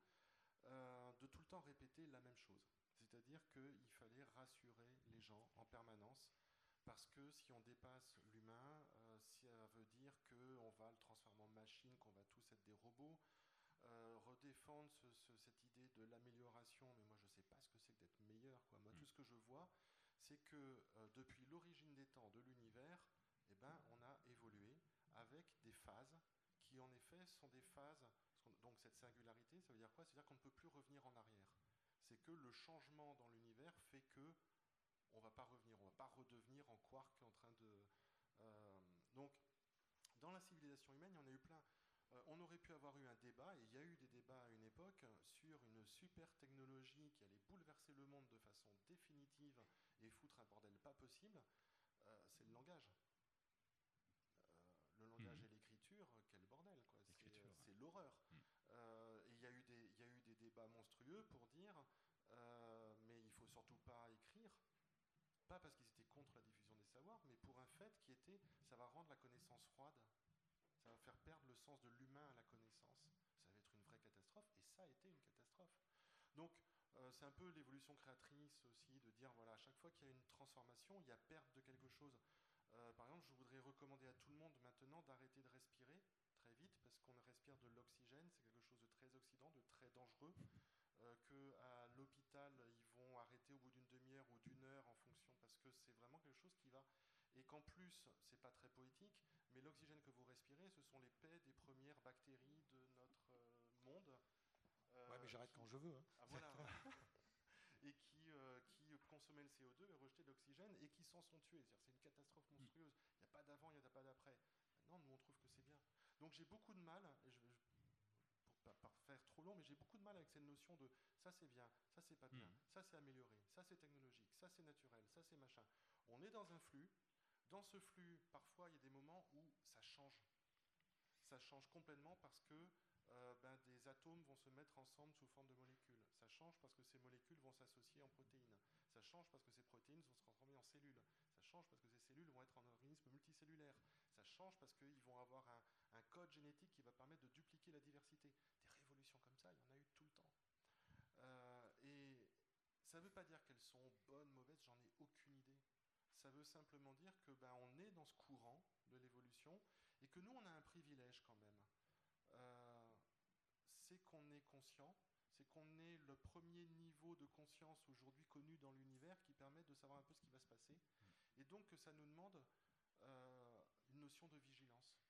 de tout le temps répéter la même chose. C'est-à-dire qu'il fallait rassurer les gens en permanence, parce que si on dépasse l'humain, ça veut dire qu'on va le transformer en machine, qu'on va tous être des robots. Euh, redéfendre cette idée de l'amélioration, mais moi je ne sais pas ce que c'est que d'être meilleur. Quoi. Moi, mm. tout ce que je vois, c'est que depuis l'origine des temps de l'univers, eh ben, on a évolué avec des phases qui en effet sont des phases. Donc cette singularité, ça veut dire quoi? C'est-à-dire qu'on ne peut plus revenir en arrière. C'est que le changement dans l'univers fait que on va pas revenir, on va pas redevenir en quark en train de. Euh, donc, dans la civilisation humaine, il y en a eu plein. Euh, on aurait pu avoir eu un débat, et il y a eu des débats à une époque, sur une super technologie qui allait bouleverser le monde de façon définitive et foutre un bordel pas possible. Euh, c'est le langage. le langage mmh. et l'écriture, quel bordel, quoi. C'est l'horreur. Mmh. et il y, a eu des, y a eu des débats monstrueux pour dire, mais il faut surtout pas écrire pas parce qu'ils étaient contre la diffusion des savoirs, mais pour un fait qui était, ça va rendre la connaissance froide, faire perdre le sens de l'humain à la connaissance, ça va être une vraie catastrophe, et ça a été une catastrophe. Donc, euh, c'est un peu l'évolution créatrice aussi, de dire, voilà, à chaque fois qu'il y a une transformation, il y a perte de quelque chose. Euh, par exemple, je voudrais recommander à tout le monde maintenant d'arrêter de respirer très vite, parce qu'on respire de l'oxygène, c'est quelque chose de très oxydant, de très dangereux. Euh, qu'à l'hôpital, ils vont arrêter au bout d'une demi-heure ou d'une heure en fonction, parce que c'est vraiment quelque chose qui va. Et qu'en plus, c'est pas très poétique, mais l'oxygène que vous respirez, ce sont les paix des premières bactéries de notre euh, monde. Euh, ouais, mais j'arrête quand je veux. Hein. Ah, voilà. *laughs* et qui, qui consommaient le CO2 et rejetaient l'oxygène et qui s'en sont tués. C'est une catastrophe monstrueuse. Il n'y a pas d'avant, il n'y a pas d'après. Non, nous on trouve que c'est bien. Donc j'ai beaucoup de mal, et je, pas faire trop long, mais j'ai beaucoup de mal avec cette notion de ça c'est bien, ça c'est pas bien, hmm. ça c'est amélioré, ça c'est technologique, ça c'est naturel, ça c'est machin. On est dans un flux. Dans ce flux, parfois il y a des moments où ça change. Ça change complètement parce que euh, ben, des atomes vont se mettre ensemble sous forme de molécules. Ça change parce que ces molécules vont s'associer en protéines. Ça change parce que ces protéines vont se transformer en cellules. Ça change parce que ces cellules vont être en organisme multicellulaire. Ça change parce qu'ils vont avoir un, un, code génétique qui va permettre de dupliquer la diversité. Des révolutions comme ça, il y en a eu tout le temps. Euh, et ça ne veut pas dire qu'elles sont bonnes, mauvaises, j'en ai aucune idée. Ça veut simplement dire que ben, on est dans ce courant de l'évolution et que nous, on a un privilège quand même. Euh, c'est qu'on est conscient, c'est qu'on est le premier niveau de conscience aujourd'hui connu dans l'univers qui permet de savoir un peu ce qui va se passer. Et donc que ça nous demande euh, une notion de vigilance,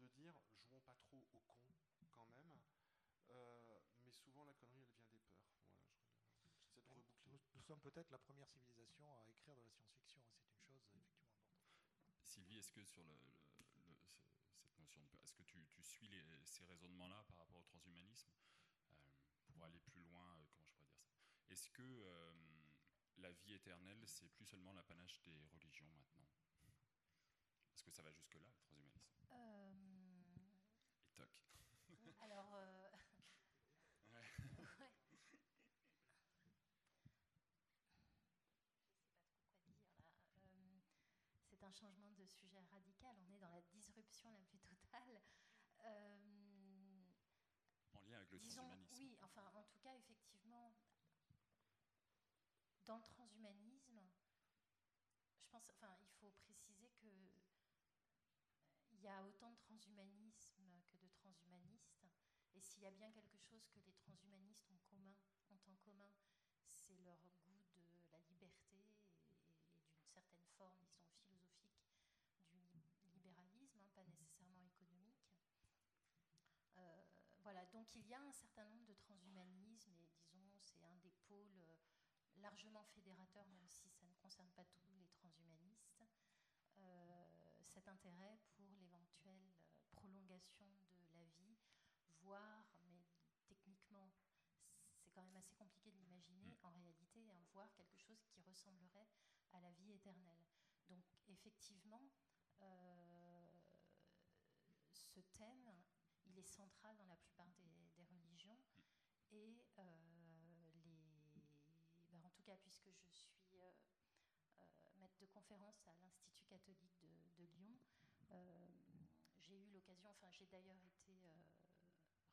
de dire jouons pas trop au con quand même, euh, mais souvent la connerie elle vient des peurs. Voilà, de reboucler. Nous, sommes peut-être la première civilisation à écrire de la science-fiction, c'est une chose effectivement importante. Sylvie, est-ce que sur le, cette notion de est-ce que tu, suis les, ces raisonnements-là par rapport au transhumanisme euh, pour aller plus loin euh, Comment je pourrais dire ça? Est-ce que la vie éternelle, c'est plus seulement l'apanage des religions maintenant? Est-ce que ça va jusque-là, le transhumanisme euh... Et toc. Alors. Euh... ouais. ouais. Euh, c'est un changement de sujet radical. On est dans la disruption la plus totale. Euh, en lien avec le transhumanisme. Oui, enfin, en tout cas, effectivement, dans le transhumanisme, je pense, enfin, il faut préciser que il y a autant de transhumanisme que de transhumanistes. Et s'il y a bien quelque chose que les transhumanistes ont, commun, ont en commun, c'est leur goût de la liberté et, d'une certaine forme, disons, philosophique du libéralisme, hein, pas nécessairement économique. Euh, voilà, donc il y a un certain nombre de transhumanismes et disons, c'est un des pôles largement fédérateur, même si ça ne concerne pas tous les transhumanistes, euh, cet intérêt pour l'éventuelle euh, prolongation de la vie, voire, mais techniquement, c'est quand même assez compliqué de l'imaginer, mm. en réalité, en voir quelque chose qui ressemblerait à la vie éternelle. Donc, effectivement, euh, ce thème, il est central dans la plupart des, des religions mm. et en tout cas puisque je suis euh, euh, maître de conférence à l'Institut catholique de, Lyon, euh, j'ai eu l'occasion, enfin j'ai d'ailleurs été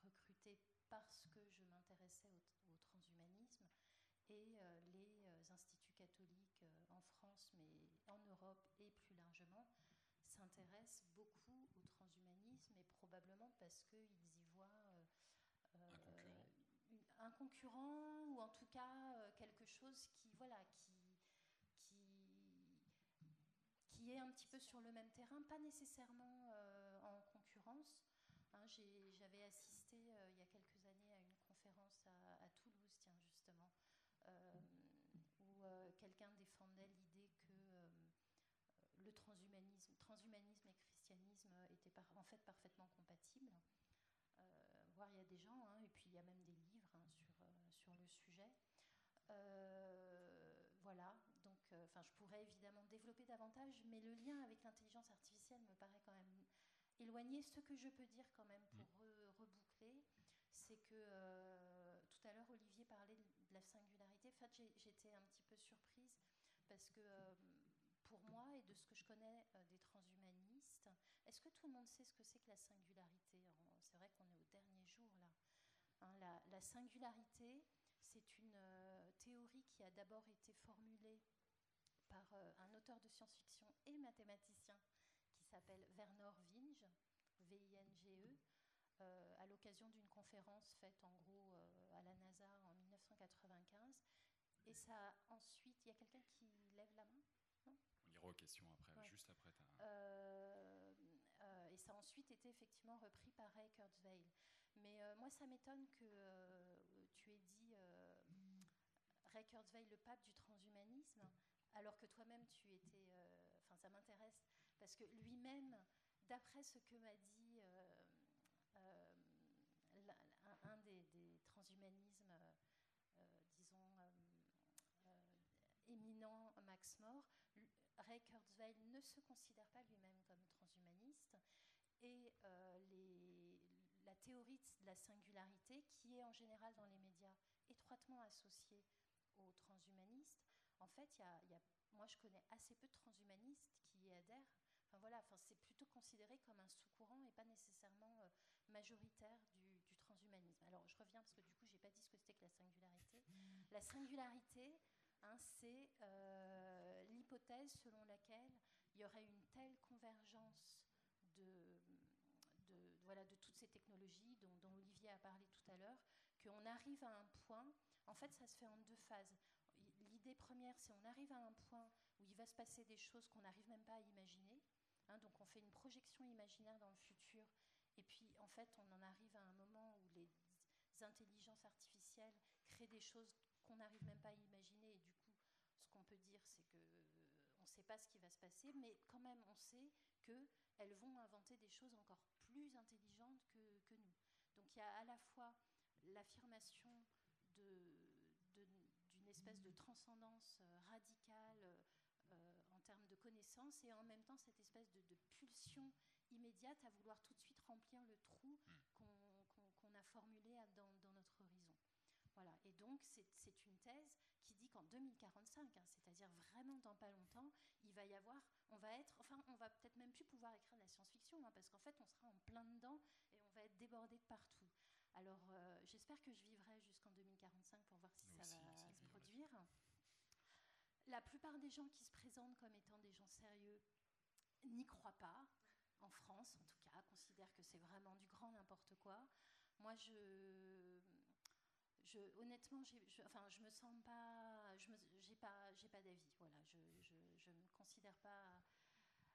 recrutée parce que je m'intéressais au, transhumanisme et les instituts catholiques en France, mais en Europe et plus largement, s'intéressent beaucoup au transhumanisme et probablement parce qu'ils y voient un concurrent un concurrent ou en tout cas euh, quelque chose qui, voilà, qui, qui qui est un petit peu sur le même terrain, pas nécessairement en concurrence. Hein, j'avais assisté il y a quelques années à une conférence à, Toulouse, tiens, justement, où quelqu'un défendait l'idée que le transhumanisme et christianisme étaient en fait parfaitement compatibles il y a des gens, hein, et puis il y a même des livres hein, sur, euh, sur le sujet. Euh, voilà, donc euh, enfin, je pourrais évidemment développer davantage, mais le lien avec l'intelligence artificielle me paraît quand même éloigné. Ce que je peux dire quand même pour mm. reboucler, c'est que tout à l'heure Olivier parlait de la singularité. En fait, j'étais un petit peu surprise parce que pour moi et de ce que je connais des transhumanistes, est-ce que tout le monde sait ce que c'est que la singularité c'est vrai qu'on est au dernier jour là. Hein, la, singularité, c'est une euh, théorie qui a d'abord été formulée par euh, un auteur de science-fiction et mathématicien qui s'appelle Werner Vinge, V-I-N-G-E, euh, à l'occasion d'une conférence faite en gros à la NASA en 1995. Et ça ensuite, il y a quelqu'un qui lève la main? Aux questions après, juste après. Ta et ça a ensuite été effectivement repris par Ray Kurzweil. Mais euh, moi, ça m'étonne que euh, tu aies dit euh, Ray Kurzweil, le pape du transhumanisme, alors que toi-même, tu étais. Enfin, ça m'intéresse, parce que lui-même, d'après ce que m'a dit un, des, transhumanismes, disons, éminent, Max More, Ray Kurzweil ne se considère pas lui-même comme transhumaniste et euh, la théorie de la singularité, qui est en général dans les médias étroitement associée aux transhumanistes, en fait, moi je connais assez peu de transhumanistes qui y adhèrent. Enfin, voilà, c'est plutôt considéré comme un sous-courant et pas nécessairement euh, majoritaire du, transhumanisme. Alors je reviens parce que du coup, j'ai pas dit ce que c'était la singularité. La singularité, hein, c'est euh, selon laquelle il y aurait une telle convergence de, voilà, de toutes ces technologies dont, Olivier a parlé tout à l'heure, qu'on arrive à un point, en fait ça se fait en deux phases. L'idée première, c'est on arrive à un point où il va se passer des choses qu'on n'arrive même pas à imaginer. Hein, donc on fait une projection imaginaire dans le futur, et puis en fait on en arrive à un moment où les intelligences artificielles créent des choses qu'on n'arrive même pas à imaginer, et du coup ce qu'on peut dire c'est que sait pas ce qui va se passer, mais quand même on sait que elles vont inventer des choses encore plus intelligentes que, nous. Donc il y a à la fois l'affirmation d'une espèce de transcendance euh, radicale euh, en termes de connaissances et en même temps cette espèce de, pulsion immédiate à vouloir tout de suite remplir le trou hmm. qu'on a formulé dans, notre horizon. Voilà. Et donc, c'est une thèse qui dit qu'en 2045, hein, c'est-à-dire vraiment dans pas longtemps, il va y avoir, on va être, enfin, on va peut-être même plus pouvoir écrire de la science-fiction, hein, parce qu'en fait, on sera en plein dedans et on va être débordé de partout. Alors, euh, j'espère que je vivrai jusqu'en 2045 pour voir si ça va se produire. La plupart des gens qui se présentent comme étant des gens sérieux n'y croient pas, en France en tout cas, considèrent que c'est vraiment du grand n'importe quoi. Moi, je, je, honnêtement, je, enfin, je me sens pas, je j'ai pas, j'ai pas d'avis. Voilà, je, je, me considère pas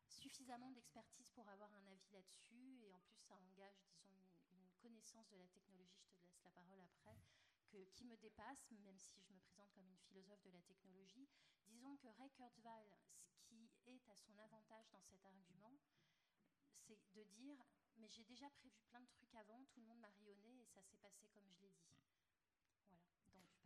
suffisamment d'expertise pour avoir un avis là-dessus, et en plus, ça engage, disons, une, connaissance de la technologie. Je te laisse la parole après, que, qui me dépasse, même si je me présente comme une philosophe de la technologie. Disons que Ray Kurzweil, ce qui est à son avantage dans cet argument, c'est de dire mais j'ai déjà prévu plein de trucs avant, tout le monde m'a rayonné et ça s'est passé comme je l'ai dit.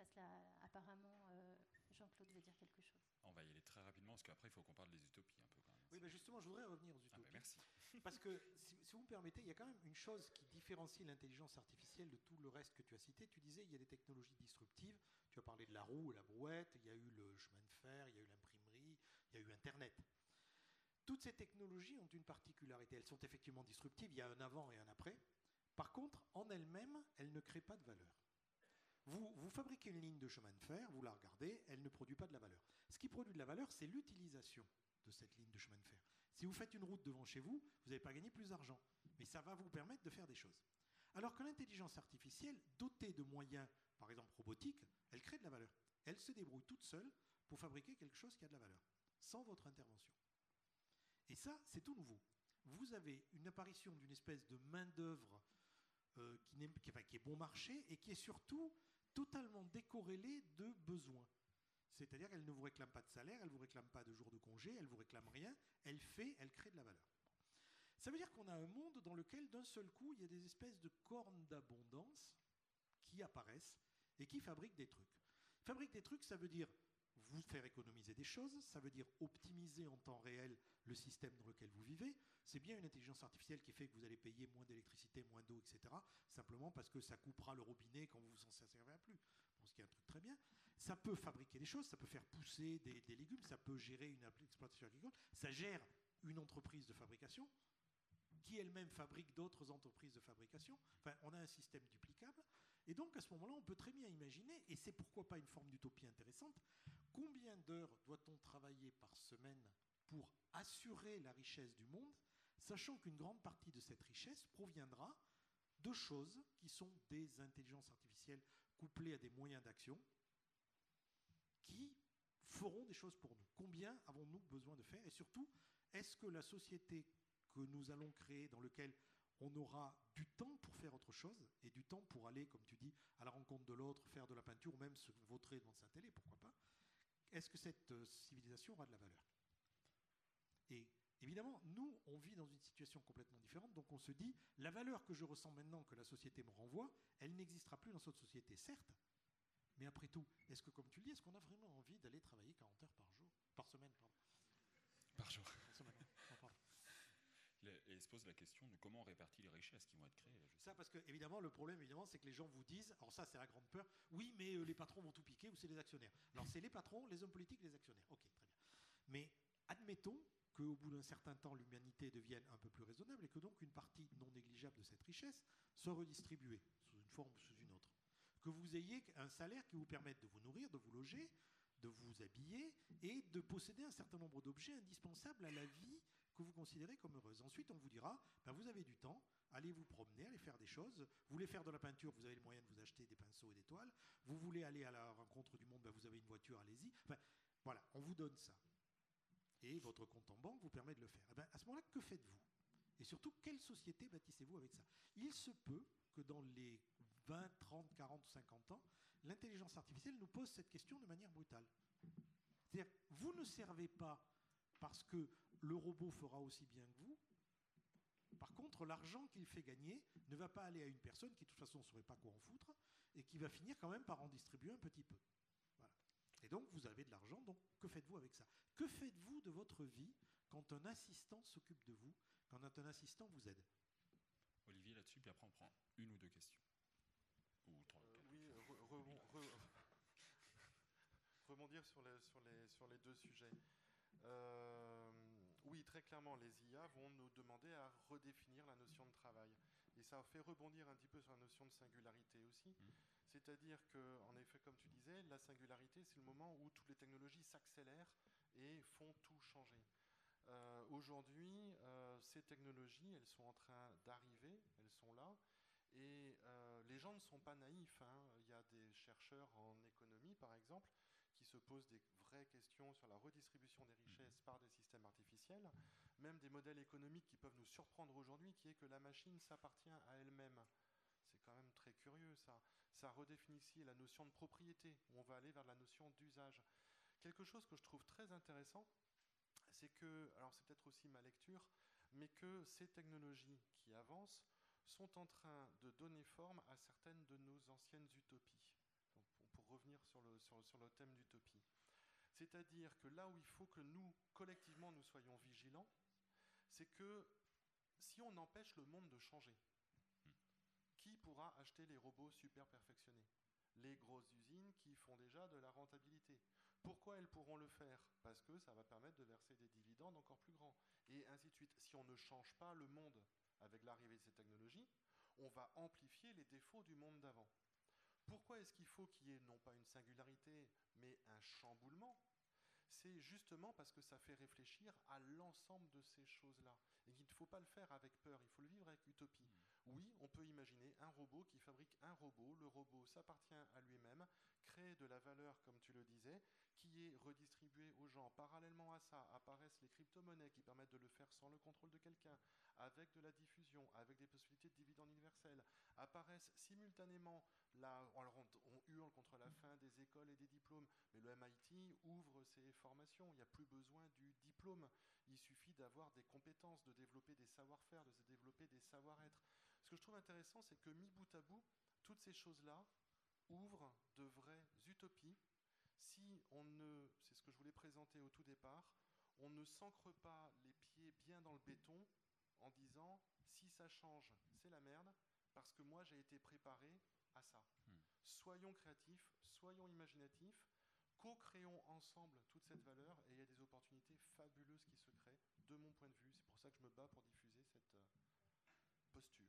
Passe là, apparemment, euh, Jean-Claude veut dire quelque chose. On va y aller très rapidement parce qu'après il faut qu'on parle des utopies un peu quand même. Oui, mais justement, je voudrais revenir aux ah, utopies. merci. *laughs* Parce que si, vous me permettez, il y a quand même une chose qui différencie l'intelligence artificielle de tout le reste que tu as cité. Tu disais il y a des technologies disruptives. Tu as parlé de la roue, la brouette, il y a eu le chemin de fer, il y a eu l'imprimerie, il y a eu Internet. Toutes ces technologies ont une particularité. Elles sont effectivement disruptives, il y a un avant et un après. Par contre, en elles-mêmes, elles ne créent pas de valeur. Vous, fabriquez une ligne de chemin de fer, vous la regardez, elle ne produit pas de la valeur. Ce qui produit de la valeur, c'est l'utilisation de cette ligne de chemin de fer. Si vous faites une route devant chez vous, vous n'allez pas gagner plus d'argent, mais ça va vous permettre de faire des choses. Alors que l'intelligence artificielle, dotée de moyens, par exemple robotiques, elle crée de la valeur. Elle se débrouille toute seule pour fabriquer quelque chose qui a de la valeur, sans votre intervention. Et ça, c'est tout nouveau. Vous avez une apparition d'une espèce de main-d'œuvre euh, qui, qui, qui, est bon marché et qui est surtout totalement décorrélée de besoins. C'est-à-dire qu'elle ne vous réclame pas de salaire, elle ne vous réclame pas de jours de congé, elle ne vous réclame rien, elle fait, elle crée de la valeur. Ça veut dire qu'on a un monde dans lequel d'un seul coup, il y a des espèces de cornes d'abondance qui apparaissent et qui fabriquent des trucs. Fabrique des trucs, ça veut dire vous faire économiser des choses, ça veut dire optimiser en temps réel le système dans lequel vous vivez. C'est bien une intelligence artificielle qui fait que vous allez payer moins d'électricité, moins d'eau, etc. Simplement parce que ça coupera le robinet quand vous vous en servirez plus. Bon, ce qui est un truc très bien. Ça peut fabriquer des choses, ça peut faire pousser des, des légumes, ça peut gérer une exploitation agricole, ça gère une entreprise de fabrication qui elle-même fabrique d'autres entreprises de fabrication. Enfin, on a un système duplicable. Et donc, à ce moment-là, on peut très bien imaginer, et c'est pourquoi pas une forme d'utopie intéressante, combien d'heures doit-on travailler par semaine pour assurer la richesse du monde, sachant qu'une grande partie de cette richesse proviendra de choses qui sont des intelligences artificielles couplées à des moyens d'action qui feront des choses pour nous? Combien avons-nous besoin de faire? Et surtout, est-ce que la société que nous allons créer, dans lequel on aura du temps pour faire autre chose et du temps pour aller, comme tu dis, à la rencontre de l'autre, faire de la peinture ou même se vautrer devant sa télé, pourquoi pas Est-ce que cette euh, civilisation aura de la valeur? Et évidemment, nous, on vit dans une situation complètement différente, donc on se dit, la valeur que je ressens maintenant, que la société me renvoie, elle n'existera plus dans cette société, certes, mais après tout, est-ce que, comme tu le dis, est-ce qu'on a vraiment envie d'aller travailler 40 heures par jour? Par semaine, pardon. Par jour. Par semaine, et se pose la question de comment on répartit les richesses qui vont être créées. Ça, parce que évidemment, le problème, évidemment, c'est que les gens vous disent, alors ça, c'est la grande peur, oui, mais euh, les patrons vont tout piquer ou c'est les actionnaires. Alors c'est les patrons, les hommes politiques, les actionnaires. Ok, très bien. Mais admettons qu'au bout d'un certain temps, l'humanité devienne un peu plus raisonnable et que donc une partie non négligeable de cette richesse soit redistribuée sous une forme ou sous une autre. Que vous ayez un salaire qui vous permette de vous nourrir, de vous loger, de vous habiller et de posséder un certain nombre d'objets indispensables à la vie vous considérez comme heureuse. Ensuite, on vous dira, ben, vous avez du temps, allez vous promener, allez faire des choses. Vous voulez faire de la peinture, vous avez le moyen de vous acheter des pinceaux et des toiles. Vous voulez aller à la rencontre du monde, ben, vous avez une voiture, allez-y. Enfin, voilà, on vous donne ça. Et votre compte en banque vous permet de le faire. Eh ben, à ce moment-là, que faites-vous? Et surtout, quelle société bâtissez-vous avec ça? Il se peut que dans les 20, 30, 40 ou 50 ans, l'intelligence artificielle nous pose cette question de manière brutale. C'est-à-dire, vous ne servez pas parce que le robot fera aussi bien que vous. Par contre, l'argent qu'il fait gagner ne va pas aller à une personne qui, de toute façon, ne saurait pas quoi en foutre et qui va finir quand même par en distribuer un petit peu. Voilà. Et donc, vous avez de l'argent, donc que faites-vous avec ça? Que faites-vous de votre vie quand un assistant s'occupe de vous, quand un assistant vous aide? Olivier, là-dessus, puis après, on prend une ou deux questions. Ou trois, euh, oui, rebondir *laughs* sur les, sur, les, sur les deux sujets. Euh, oui, très clairement, les IA vont nous demander à redéfinir la notion de travail. Et ça fait rebondir un petit peu sur la notion de singularité aussi. Mmh. C'est-à-dire que, en effet, comme tu disais, la singularité, c'est le moment où toutes les technologies s'accélèrent et font tout changer. Euh, aujourd'hui, euh, ces technologies, elles sont en train d'arriver, elles sont là, et euh, les gens ne sont pas naïfs. Hein. Il y a des chercheurs en économie, par exemple, se posent des vraies questions sur la redistribution des richesses par des systèmes artificiels, même des modèles économiques qui peuvent nous surprendre aujourd'hui, qui est que la machine s'appartient à elle-même. C'est quand même très curieux ça. Ça redéfinit ici la notion de propriété, où on va aller vers la notion d'usage. Quelque chose que je trouve très intéressant, c'est que, alors c'est peut-être aussi ma lecture, mais que ces technologies qui avancent sont en train de donner forme à certaines de nos anciennes utopies le, sur le thème d'utopie. C'est-à-dire que là où il faut que nous, collectivement, nous soyons vigilants, c'est que si on empêche le monde de changer, qui pourra acheter les robots super perfectionnés? Les grosses usines qui font déjà de la rentabilité. Pourquoi elles pourront le faire? Parce que ça va permettre de verser des dividendes encore plus grands. Et ainsi de suite. Si on ne change pas le monde avec l'arrivée de ces technologies, on va amplifier les défauts du monde d'avant. Pourquoi est-ce qu'il faut qu'il y ait non pas une singularité, mais un chamboulement? C'est justement parce que ça fait réfléchir à l'ensemble de ces choses-là. Et qu'il ne faut pas le faire avec peur, il faut le vivre avec utopie. Hmm. Oui, on peut imaginer un robot qui fabrique un robot, le robot s'appartient à lui-même, crée de la valeur, comme tu le disais, qui est redistribuée aux gens. Parallèlement à ça, apparaissent les crypto-monnaies qui permettent de le faire sans le contrôle de quelqu'un, avec de la diffusion, avec des possibilités de dividendes universels. Apparaissent simultanément, là, alors on, hurle contre la fin des écoles et des diplômes, mais le MIT ouvre ses formations. Il n'y a plus besoin du diplôme. Il suffit d'avoir des compétences, de développer des savoir-faire, de se développer des savoir-être. Ce que je trouve intéressant, c'est que mis bout à bout, toutes ces choses-là ouvrent de vraies utopies si on ne, c'est ce que je voulais présenter au tout départ, on ne s'ancre pas les pieds bien dans le béton en disant si ça change, c'est la merde, parce que moi j'ai été préparé à ça. Hmm. Soyons créatifs, soyons imaginatifs, co-créons ensemble toute cette valeur et il y a des opportunités fabuleuses qui se créent de mon point de vue. C'est pour ça que je me bats pour diffuser cette euh, posture.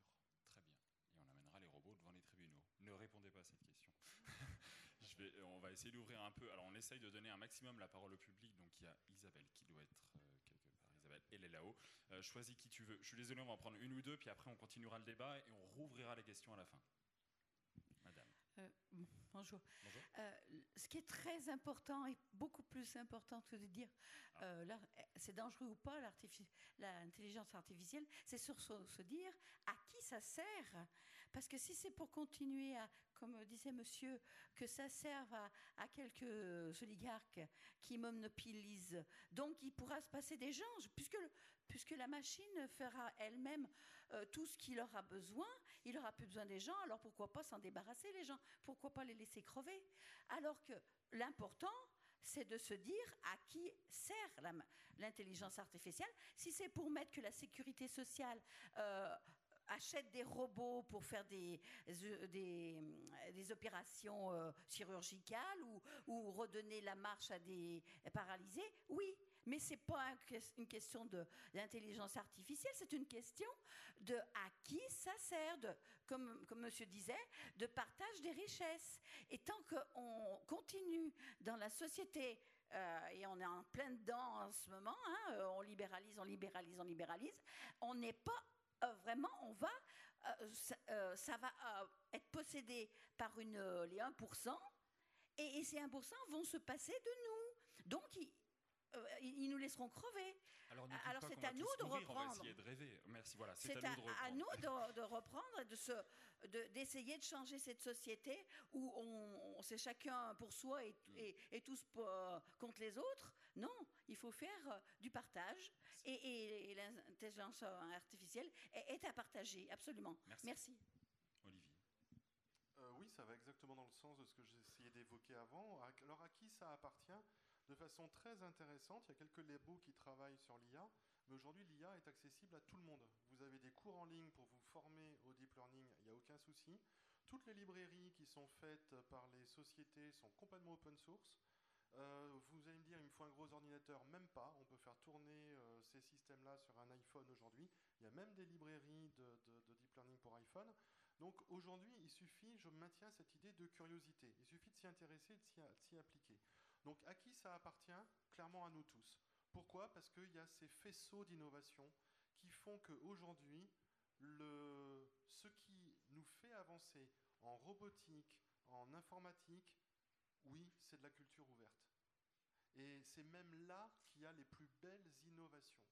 Très bien. Et on amènera les robots devant les tribunaux. Ne répondez pas à cette question. *laughs* on va essayer d'ouvrir un peu. Alors, on essaye de donner un maximum la parole au public. Donc, il y a Isabelle qui doit être euh, quelque part. Isabelle, elle est là-haut. Euh, choisis qui tu veux. Je suis désolé, on va en prendre une ou deux, puis après, on continuera le débat et on rouvrira les questions à la fin. Madame. Euh, bonjour. bonjour. ce qui est très important et beaucoup plus important que de dire ah. c'est dangereux ou pas l'intelligence artificielle, c'est sur se, dire à qui ça sert. Parce que si c'est pour continuer à, comme disait monsieur, que ça serve à, quelques oligarques qui monopolisent, donc il pourra se passer des gens, puisque, puisque la machine fera elle-même euh, tout ce qu'il aura besoin, il aura plus besoin des gens, alors pourquoi pas s'en débarrasser les gens? Pourquoi pas les laisser crever? Alors que l'important, c'est de se dire à qui sert l'intelligence artificielle. Si c'est pour mettre que la sécurité sociale euh, achète des robots pour faire des, des, opérations euh, chirurgicales ou, redonner la marche à des paralysés, oui. Mais ce n'est pas une question d'intelligence artificielle, c'est une question de à qui ça sert, de, comme, comme monsieur disait, de partage des richesses. Et tant qu'on continue dans la société euh, et on est en plein dedans en ce moment, hein, on libéralise, on libéralise, on libéralise, on n'est pas euh, vraiment, on va, euh, euh, ça, va être possédé par une, les 1%, et, ces 1% vont se passer de nous. Donc, ils, nous laisseront crever. Alors, c'est à nous de reprendre. On va de rêver. Merci. Voilà, c'est à, nous *laughs* de reprendre. et de se, d'essayer de, changer cette société où on, c'est chacun pour soi et, mm. et, tous contre les autres. Non, il faut faire du partage et, l'intelligence artificielle est, à partager, absolument. Merci. Olivier. Euh, oui, ça va exactement dans le sens de ce que essayé d'évoquer avant. Alors à qui ça appartient? De façon très intéressante, il y a quelques labos qui travaillent sur l'IA, mais aujourd'hui l'IA est accessible à tout le monde. Vous avez des cours en ligne pour vous former au deep learning, il n'y a aucun souci. Toutes les librairies qui sont faites par les sociétés sont complètement open source. Euh, vous allez me dire, il me faut un gros ordinateur, même pas. On peut faire tourner euh, ces systèmes-là sur un iPhone aujourd'hui. Il y a même des librairies de, deep learning pour iPhone. Donc aujourd'hui, il suffit, je maintiens cette idée de curiosité. Il suffit de s'y intéresser, de s'y appliquer. Donc à qui ça appartient? Clairement à nous tous. Pourquoi? Parce qu'il y a ces faisceaux d'innovation qui font qu'aujourd'hui, ce qui nous fait avancer en robotique, en informatique, oui, c'est de la culture ouverte. Et c'est même là qu'il y a les plus belles innovations.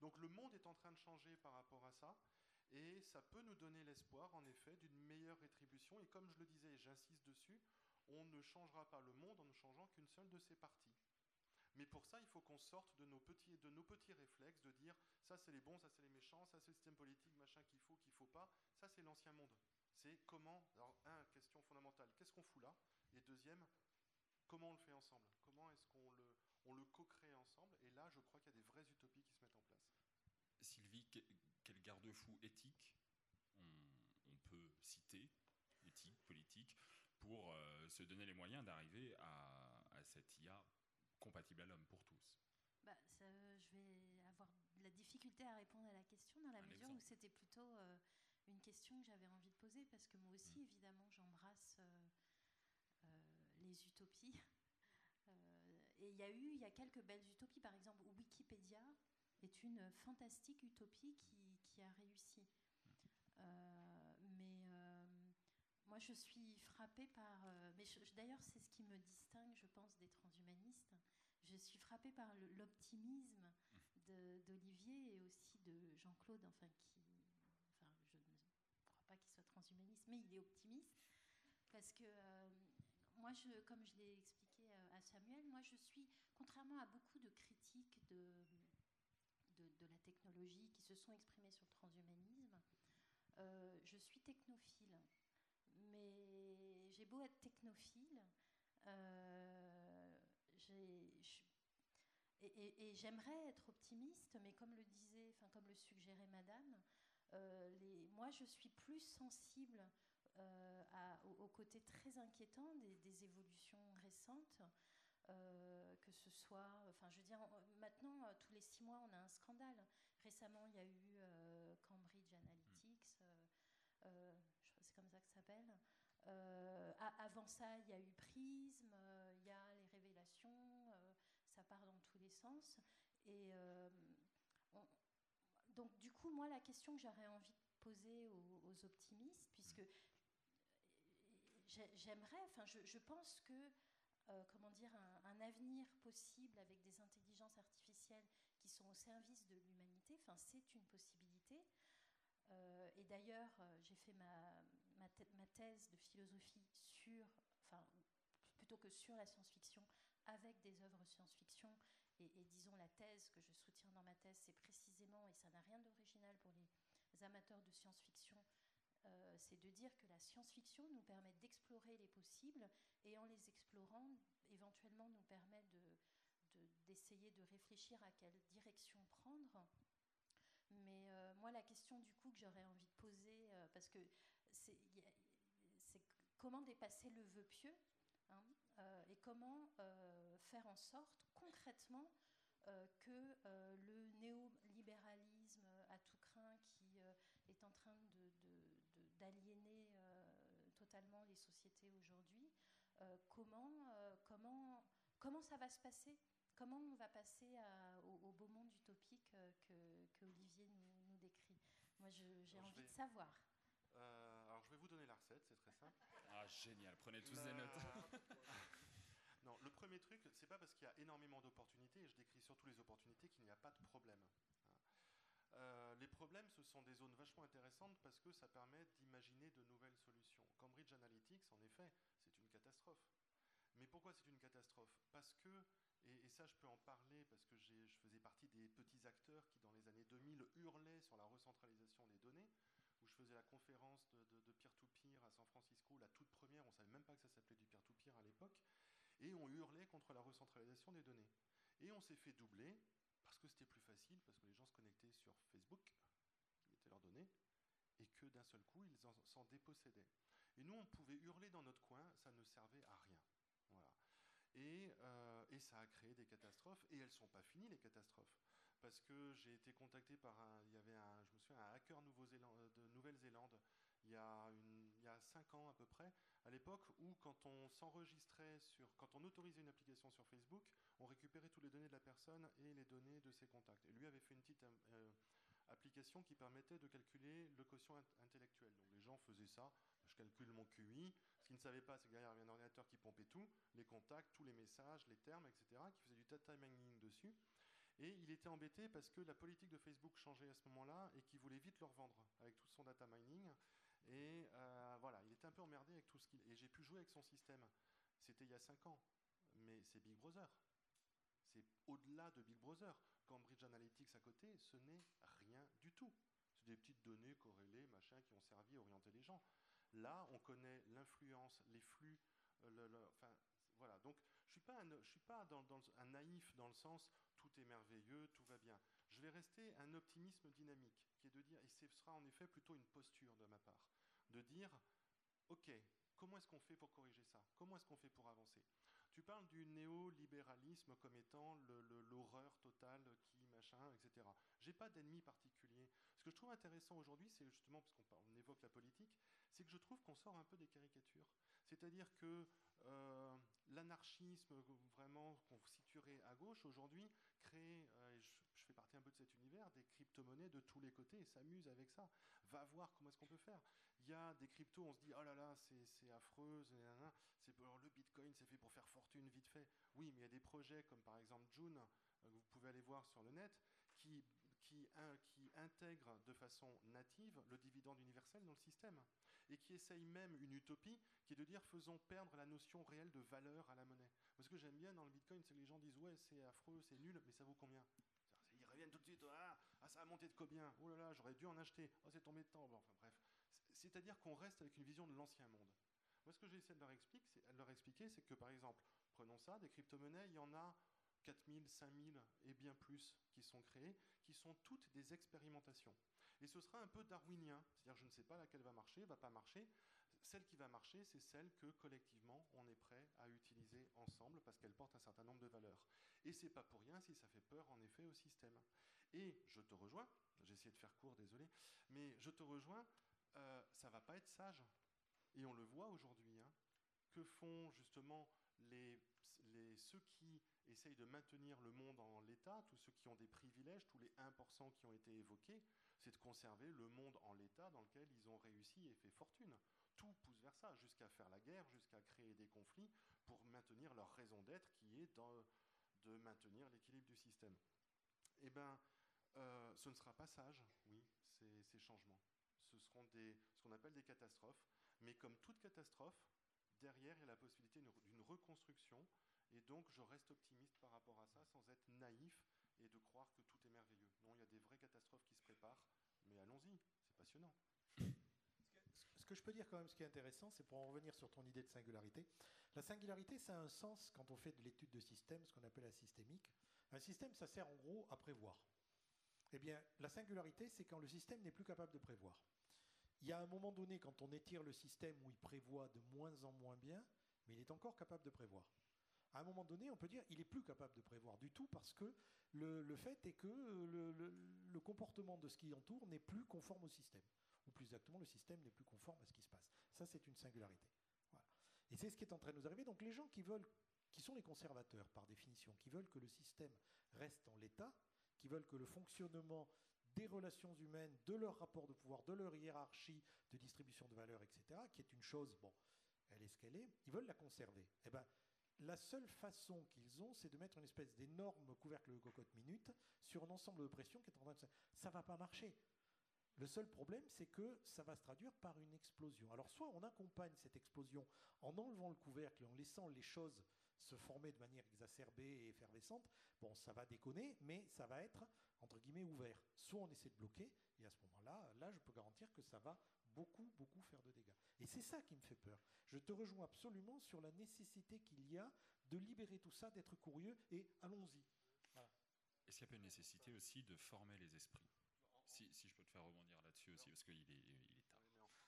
Donc le monde est en train de changer par rapport à ça, et ça peut nous donner l'espoir, en effet, d'une meilleure rétribution. Et comme je le disais, et j'insiste dessus, on ne changera pas le monde en ne changeant qu'une seule de ses parties. Mais pour ça, il faut qu'on sorte de nos, petits, de nos petits réflexes, de dire ça c'est les bons, ça c'est les méchants, ça c'est le système politique, machin qu'il faut, qu'il ne faut pas. Ça c'est l'ancien monde. C'est comment, alors un, question fondamentale, qu'est-ce qu'on fout là? Et deuxième, comment on le fait ensemble? Comment est-ce qu'on le, on le co-crée ensemble? Et là, je crois qu'il y a des vraies utopies qui se mettent en place. Sylvie, quel garde-fou éthique on, peut citer, éthique, politique, pour euh, se donner les moyens d'arriver à, à, cette IA compatible à l'homme pour tous? Bah, Je vais avoir de la difficulté à répondre à la question dans la mesure où c'était plutôt euh, une question que j'avais envie de poser parce que moi aussi, mm. évidemment, j'embrasse euh, utopies. *laughs* Euh, et il y a eu, il y a quelques belles utopies. Par exemple, Wikipédia est une fantastique utopie qui, a réussi. Euh, mais euh, moi, je suis frappée par. mais d'ailleurs, c'est ce qui me distingue, je pense, des transhumanistes. Je suis frappée par l'optimisme d'Olivier et aussi de Jean-Claude, enfin, qui. Je ne crois pas qu'il soit transhumaniste, mais il est optimiste. Parce que moi, je, comme je l'ai expliqué à Samuel, moi, je suis, contrairement à beaucoup de critiques de, la technologie qui se sont exprimées sur le transhumanisme, euh, je suis technophile. Mais j'ai beau être technophile, euh, et, j'aimerais être optimiste, mais comme le disait, enfin comme le suggérait Madame, euh, moi je suis plus sensible au, côté très inquiétant des, évolutions récentes. que ce soit, enfin, je veux dire, maintenant, tous les six mois, on a un scandale. Récemment, il y a eu Cambridge Analytics, euh, c'est comme ça que ça s'appelle. Euh, avant ça, il y a eu Prisme, euh, il y a les révélations, ça part dans tous les sens. Et donc, du coup, moi, la question que j'aurais envie de poser aux, optimistes, puisque j'aimerais, enfin, je, pense que, comment dire, un, avenir possible avec des intelligences artificielles qui sont au service de l'humanité, enfin, c'est une possibilité. Euh, et d'ailleurs, euh, j'ai fait ma, ma, thèse de philosophie sur, enfin, plutôt que sur la science-fiction, avec des œuvres science-fiction. Et, disons, la thèse que je soutiens dans ma thèse, c'est précisément, et ça n'a rien d'original pour les amateurs de science-fiction, euh, c'est de dire que la science-fiction nous permet d'explorer les possibles et en les explorant, éventuellement nous permet d'essayer de, de, réfléchir à quelle direction prendre. Mais euh, moi, la question du coup que j'aurais envie de poser, euh, parce que c'est comment dépasser le vœu pieux hein, et comment faire en sorte concrètement que le néolibéralisme à tout craint qui est en train d'aliéner totalement les sociétés aujourd'hui, comment, comment, comment ça va se passer? Comment on va passer au, beau monde utopique que, que Olivier nous, décrit? Moi, j'ai envie de savoir. Euh, alors, je vais vous donner la recette, c'est très simple. *laughs* Ah, génial, prenez tous des notes. *laughs* *laughs* non, le premier truc, c'est pas parce qu'il y a énormément d'opportunités, et je décris surtout les opportunités, qu'il n'y a pas de problème. Euh, les problèmes, ce sont des zones vachement intéressantes parce que ça permet d'imaginer de nouvelles solutions. Cambridge Analytics, en effet, c'est une catastrophe. Mais pourquoi c'est une catastrophe? Parce que et, ça, je peux en parler parce que je faisais partie des petits acteurs qui, dans les années 2000, hurlaient sur la recentralisation des données, où je faisais la conférence de peer-to-peer à San Francisco, la toute première, on ne savait même pas que ça s'appelait du peer-to-peer à l'époque, et on hurlait contre la recentralisation des données. Et on s'est fait doubler parce que c'était plus facile, parce que les gens se connectaient sur Facebook, qui mettaient leurs données, et que d'un seul coup, ils s'en dépossédaient. Et nous, on pouvait hurler dans notre coin, ça ne servait à rien. Euh, et, ça a créé des catastrophes. Et elles ne sont pas finies, les catastrophes. Parce que j'ai été contacté par un, il y avait un, je me souviens, un hacker de Nouvelle-Zélande il y, a il y a cinq ans à peu près, à l'époque où quand on s'enregistrait sur, quand on autorisait une application sur Facebook, on récupérait toutes les données de la personne et les données de ses contacts. Et lui avait fait une petite euh, application qui permettait de calculer le quotient intellectuel. Donc les gens faisaient ça, je calcule mon QI, ce qu'ils ne savaient pas, c'est que derrière, il y avait un ordinateur qui pompait tout, les contacts, tous les messages, les termes, etc., qui faisait du data mining dessus. Et il était embêté parce que la politique de Facebook changeait à ce moment-là et qu'il voulait vite le revendre avec tout son data mining. Et euh, voilà, il était un peu emmerdé avec tout ce qu'il. Et j'ai pu jouer avec son système. C'était il y a 5 ans. Mais c'est Big Brother. C'est au-delà de Big Brother. Cambridge Analytics à côté, ce n'est rien du tout. C'est des petites données corrélées, machin, qui ont servi à orienter les gens. Là, on connaît l'influence, les flux, euh, enfin, voilà. Donc, je suis pas, je suis pas dans, un naïf dans le sens merveilleux, tout va bien. Je vais rester un optimisme dynamique, qui est de dire, et ce sera en effet plutôt une posture de ma part, de dire, ok, comment est-ce qu'on fait pour corriger ça? Comment est-ce qu'on fait pour avancer? Tu parles du néolibéralisme comme étant l'horreur totale qui machin, etc. J'ai pas d'ennemi particulier. Ce que je trouve intéressant aujourd'hui, c'est justement parce qu'on évoque la politique, c'est que je trouve qu'on sort un peu des caricatures. C'est-à-dire que euh, l'anarchisme vraiment qu'on situerait à gauche aujourd'hui crée, euh, je, fais partie un peu de cet univers, des crypto-monnaies de tous les côtés et s'amuse avec ça. Va voir comment est-ce qu'on peut faire. Il y a des cryptos, on se dit, oh là là, c'est affreux, c'est le Bitcoin, c'est fait pour faire fortune vite fait. Oui, mais il y a des projets comme par exemple June, que vous pouvez aller voir sur le net, qui qui, qui intègre de façon native le dividende universel dans le système et qui essaye même une utopie qui est de dire faisons perdre la notion réelle de valeur à la monnaie. Parce que j'aime bien dans le Bitcoin, c'est que les gens disent ouais c'est affreux, c'est nul, mais ça vaut combien? Ils reviennent tout de suite, ah, ah, ça a monté de combien? Oh là là, j'aurais dû en acheter, oh c'est tombé de temps, bon, bref. C'est-à-dire qu'on reste avec une vision de l'ancien monde. Moi ce que j'essaie de leur expliquer, c'est, de leur expliquer, c'est que par exemple, prenons ça, des crypto-monnaies, il y en a 4000, 5000 et bien plus qui sont créés, qui sont toutes des expérimentations. Et ce sera un peu darwinien, c'est-à-dire je ne sais pas laquelle va marcher, va pas marcher. Celle qui va marcher, c'est celle que collectivement on est prêt à utiliser ensemble parce qu'elle porte un certain nombre de valeurs. Et c'est pas pour rien si ça fait peur en effet au système. Et je te rejoins, j'ai essayé de faire court, désolé, mais je te rejoins, euh, ça va pas être sage. Et on le voit aujourd'hui. Hein. Que font justement les, ceux qui essayent de maintenir le monde en l'état, tous ceux qui ont des privilèges, tous les 1% qui ont été évoqués, c'est de conserver le monde en l'état dans lequel ils ont réussi et fait fortune. Tout pousse vers ça, jusqu'à faire la guerre, jusqu'à créer des conflits pour maintenir leur raison d'être qui est de maintenir l'équilibre du système. Eh bien, euh, ce ne sera pas sage, oui, ces, ces changements. Ce seront des, ce qu'on appelle des catastrophes. Mais comme toute catastrophe, derrière, il y a la possibilité d'une reconstruction et donc, je reste optimiste par rapport à ça, sans être naïf et de croire que tout est merveilleux. Non, il y a des vraies catastrophes qui se préparent, mais allons-y, c'est passionnant. Ce que je peux dire quand même, ce qui est intéressant, c'est pour en revenir sur ton idée de singularité. La singularité, ça a un sens quand on fait de l'étude de système, ce qu'on appelle la systémique. Un système, ça sert en gros à prévoir. Eh bien, la singularité, c'est quand le système n'est plus capable de prévoir. Il y a un moment donné, quand on étire le système où il prévoit de moins en moins bien, mais il est encore capable de prévoir à un moment donné, on peut dire qu'il n'est plus capable de prévoir du tout parce que le, fait est que le, comportement de ce qui entoure n'est plus conforme au système. Ou plus exactement, le système n'est plus conforme à ce qui se passe. Ça, c'est une singularité. Et c'est ce qui est en train de nous arriver. Donc les gens qui veulent, qui sont les conservateurs par définition, qui veulent que le système reste en l'état, qui veulent que le fonctionnement des relations humaines, de leur rapport de pouvoir, de leur hiérarchie de distribution de valeur, etc., qui est une chose, bon, elle est ce qu'elle est, ils veulent la conserver. Eh ben, la seule façon qu'ils ont, c'est de mettre une espèce d'énorme couvercle de cocotte minute sur un ensemble de pressions qui est en train de... Ça va pas marcher. Le seul problème, c'est que ça va se traduire par une explosion. Alors, soit on accompagne cette explosion en enlevant le couvercle en laissant les choses se former de manière exacerbée et effervescente, bon, ça va déconner, mais ça va être, entre guillemets, ouvert. Soit on essaie de bloquer, et à ce moment-là, là, je peux garantir que ça va beaucoup, beaucoup faire de dégâts. Et c'est ça qui me fait peur. Je te rejoins absolument sur la nécessité qu'il y a de libérer tout ça, d'être curieux, et allons-y. Est-ce qu'il n'y a pas une nécessité aussi de former les esprits? Si, si, je peux te faire rebondir là-dessus aussi, parce qu'il est.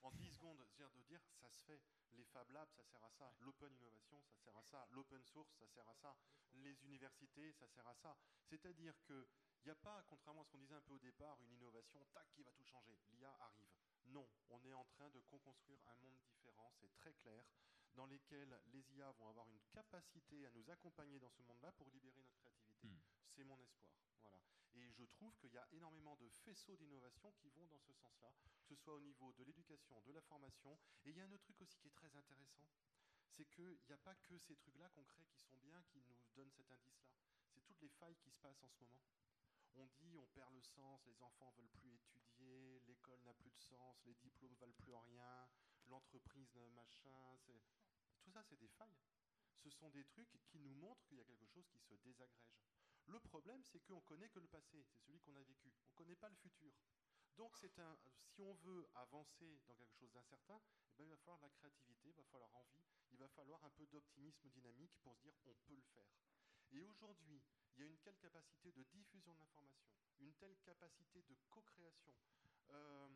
En 10 secondes, dire de dire, ça se fait. Les Fab Labs, ça sert à ça. L'open innovation, ça sert à ça. L'open source, ça sert à ça. Les universités, ça sert à ça. C'est-à-dire qu'il n'y a pas, contrairement à ce qu'on disait un peu au départ, une innovation, tac, qui va tout changer. L'IA arrive. Non, on est en train de co-construire un monde différent, c'est très clair, dans lequel les IA vont avoir une capacité à nous accompagner dans ce monde-là pour libérer notre créativité. Hmm. C'est mon espoir. Voilà. Et je trouve qu'il y a énormément de faisceaux d'innovation qui vont dans ce sens-là, que ce soit au niveau de l'éducation, de la formation. Et il y a un autre truc aussi qui est très intéressant, c'est qu'il n'y a pas que ces trucs-là crée qui sont bien, qui nous donnent cet indice-là. C'est toutes les failles qui se passent en ce moment. On dit on perd le sens, les enfants veulent plus étudier, l'école n'a plus de sens, les diplômes valent plus rien, l'entreprise machin, tout ça c'est des failles. Ce sont des trucs qui nous montrent qu'il y a quelque chose qui se désagrège. Le problème, c'est qu'on connaît que le passé, c'est celui qu'on a vécu. On ne connaît pas le futur. Donc, si on veut avancer dans quelque chose d'incertain, eh ben, il va falloir de la créativité, il va falloir envie, il va falloir un peu d'optimisme dynamique pour se dire on peut le faire. Et aujourd'hui, il y a une telle capacité de diffusion de l'information, une telle capacité de co-création. Euh,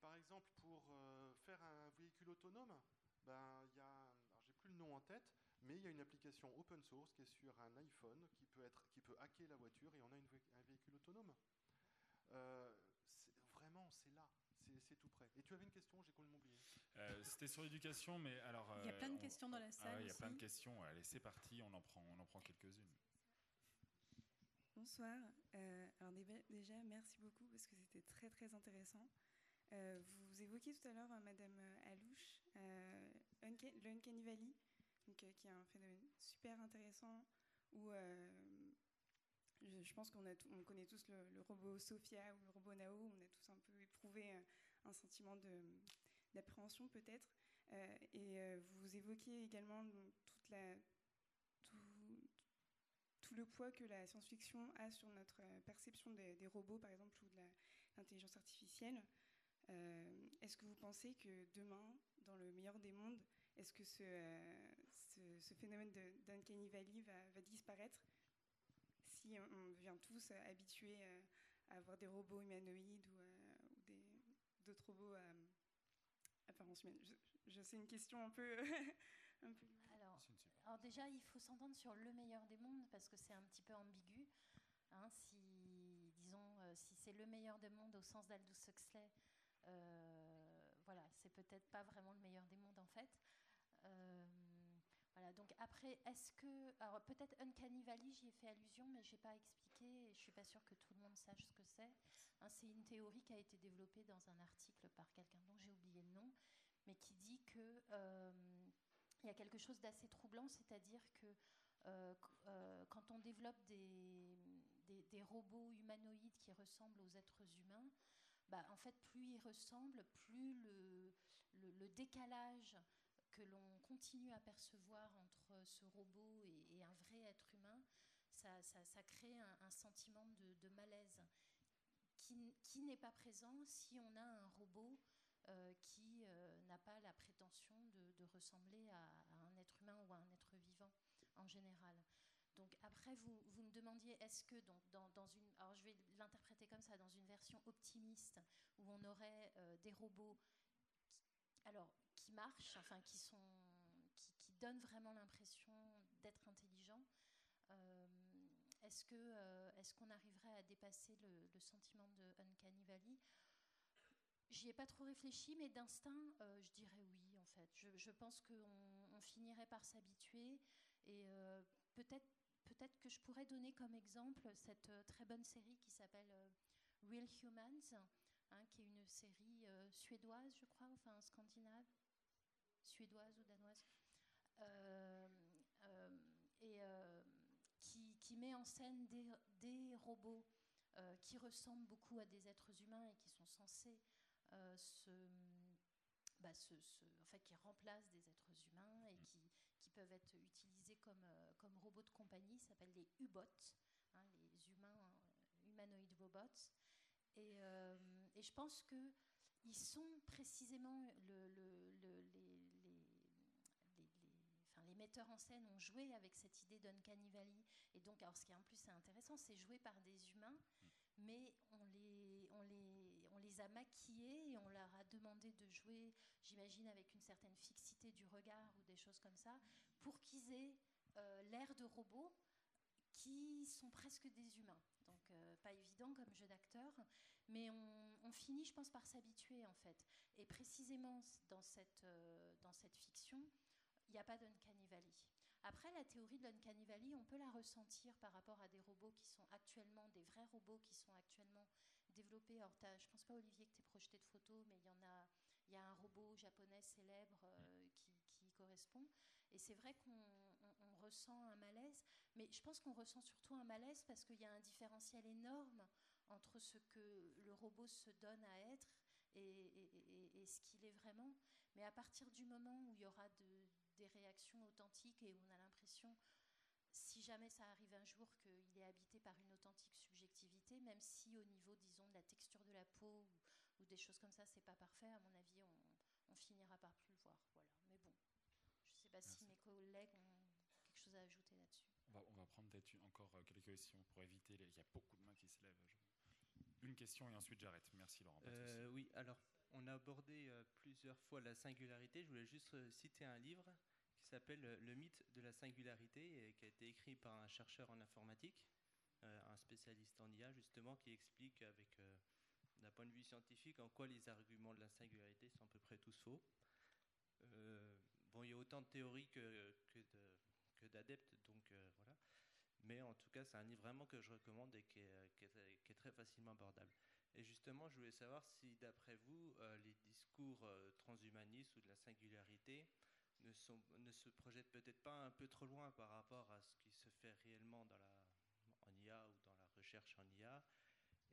par exemple, pour euh, faire un véhicule autonome, ben, il y a, j'ai plus le nom en tête, mais il y a une application open source qui est sur un iPhone qui peut, être, qui peut hacker la voiture et on a un véhicule autonome. Euh, vraiment, c'est là. C'est tout près. Et tu avais une question, j'ai complètement oublié. C'était sur l'éducation, mais alors. il y a plein de questions dans la salle. Ah il y a plein de questions. Allez, c'est parti, on en prend, on en prend quelques-unes. Bonsoir. Euh, alors déjà, merci beaucoup parce que c'était très très intéressant. vous évoquiez tout à l'heure Madame Alouche, l'Uncanny Valley, donc, qui est un phénomène super intéressant où je, pense qu'on on connaît tous le, robot Sophia ou le robot Nao, on a tous un peu éprouvé un, sentiment d'appréhension peut-être. et vous évoquiez également tout le poids que la science-fiction a sur notre euh, perception des, robots, par exemple, ou de l'intelligence artificielle. Euh, est-ce que vous pensez que demain, dans le meilleur des mondes, est-ce que ce, euh, ce, phénomène d'Uncanny Valley va, disparaître si on, vient tous habitués à avoir des robots humanoïdes ou, d'autres robots à apparence humaine je, je sais une question un peu, *laughs* un peu alors déjà, il faut s'entendre sur le meilleur des mondes parce que c'est un petit peu ambigu. Hein, si, disons, euh, si c'est le meilleur des mondes au sens d'Aldous Huxley, euh, voilà, c'est peut-être pas vraiment le meilleur des mondes en fait. Euh, voilà, donc après, est-ce que. Alors peut-être Uncanny Valley, j'y ai fait allusion, mais je n'ai pas expliqué et je suis pas sûre que tout le monde sache ce que c'est. Hein, c'est une théorie qui a été développée dans un article par quelqu'un dont j'ai oublié le nom, mais qui dit que il y a quelque chose d'assez troublant, c'est-à-dire que euh, euh, quand on développe des, des, robots humanoïdes qui ressemblent aux êtres humains, bah, en fait, plus ils ressemblent, plus le, le, décalage que l'on continue à percevoir entre ce robot et, un vrai être humain, ça, crée un, sentiment de, malaise qui, n'est pas présent si on a un robot euh, qui euh, n'a pas la prétention de, ressembler à, un être humain ou à un être vivant en général. Donc après, vous, me demandiez, est-ce que donc, dans, une... Alors je vais l'interpréter comme ça, dans une version optimiste, où on aurait euh, des robots alors, qui marchent, enfin qui, sont, qui, donnent vraiment l'impression d'être intelligents, est-ce qu'on est qu'on arriverait à dépasser le, sentiment de Uncanny Valley? J'y ai pas trop réfléchi, mais d'instinct, euh, je dirais oui, en fait. Je, pense qu'on finirait par s'habituer. Et euh, peut-être peut que je pourrais donner comme exemple cette euh, très bonne série qui s'appelle Real Humans, hein, qui est une série suédoise, je crois, enfin scandinave, suédoise ou danoise, et qui, qui, met en scène des, des robots qui ressemblent beaucoup à des êtres humains et qui sont censés euh, bah, en fait, qui remplacent des êtres humains et qui, qui peuvent être utilisés comme, euh, comme robots de compagnie, s'appellent les U-bots, hein, les humains euh, humanoid robots. Et, et, je pense que ils sont précisément le, le, le, les, les, les, enfin, les, metteurs en scène ont joué avec cette idée d'Uncanny Valley. Et donc, alors ce qui est en plus intéressant, c'est jouer par des humains, mais on les, on les on les a maquillés et on leur a demandé de jouer, j'imagine, avec une certaine fixité du regard ou des choses comme ça, pour qu'ils aient euh, l'air de robots qui sont presque des humains. Donc euh, pas évident comme jeu d'acteur, mais on, finit, je pense, par s'habituer en fait. Et précisément dans cette, euh, dans cette fiction, il n'y a pas d'Uncanny Valley. Après, la théorie de l'Uncanny Valley, on peut la ressentir par rapport à des robots qui sont actuellement, des vrais robots qui sont actuellement développé. Alors, je pense pas, Olivier, que tu es projeté de photos, mais il y en a. Il y a un robot japonais célèbre euh, qui, qui, correspond. Et c'est vrai qu'on ressent un malaise, mais je pense qu'on ressent surtout un malaise parce qu'il y a un différentiel énorme entre ce que le robot se donne à être et, et, ce qu'il est vraiment. Mais à partir du moment où il y aura de, des réactions authentiques et où on a l'impression si jamais ça arrive un jour qu'il est habité par une authentique subjectivité, même si au niveau, disons, de la texture de la peau ou, des choses comme ça, c'est pas parfait, à mon avis, on, finira par plus le voir. Voilà. Mais bon, je sais pas si mes collègues ont quelque chose à ajouter là-dessus. On va, prendre peut-être encore euh, quelques questions pour éviter. Les... Il y a beaucoup de mains qui se lèvent. Une question et ensuite j'arrête. Merci Laurent. Euh, oui, alors on a abordé euh, plusieurs fois la singularité. Je voulais juste citer un livre s'appelle Le mythe de la singularité et qui a été écrit par un chercheur en informatique, euh, un spécialiste en IA justement, qui explique avec euh, d'un point de vue scientifique en quoi les arguments de la singularité sont à peu près tous faux. Euh, bon, il y a autant de théories que, d'adeptes, donc. Mais en tout cas, c'est un livre vraiment que je recommande et qui est, est très facilement abordable. Et justement, je voulais savoir si, d'après vous, les discours transhumanistes ou de la singularité ne, se projettent peut-être pas un peu trop loin par rapport à ce qui se fait réellement dans la, en IA ou dans la recherche en IA,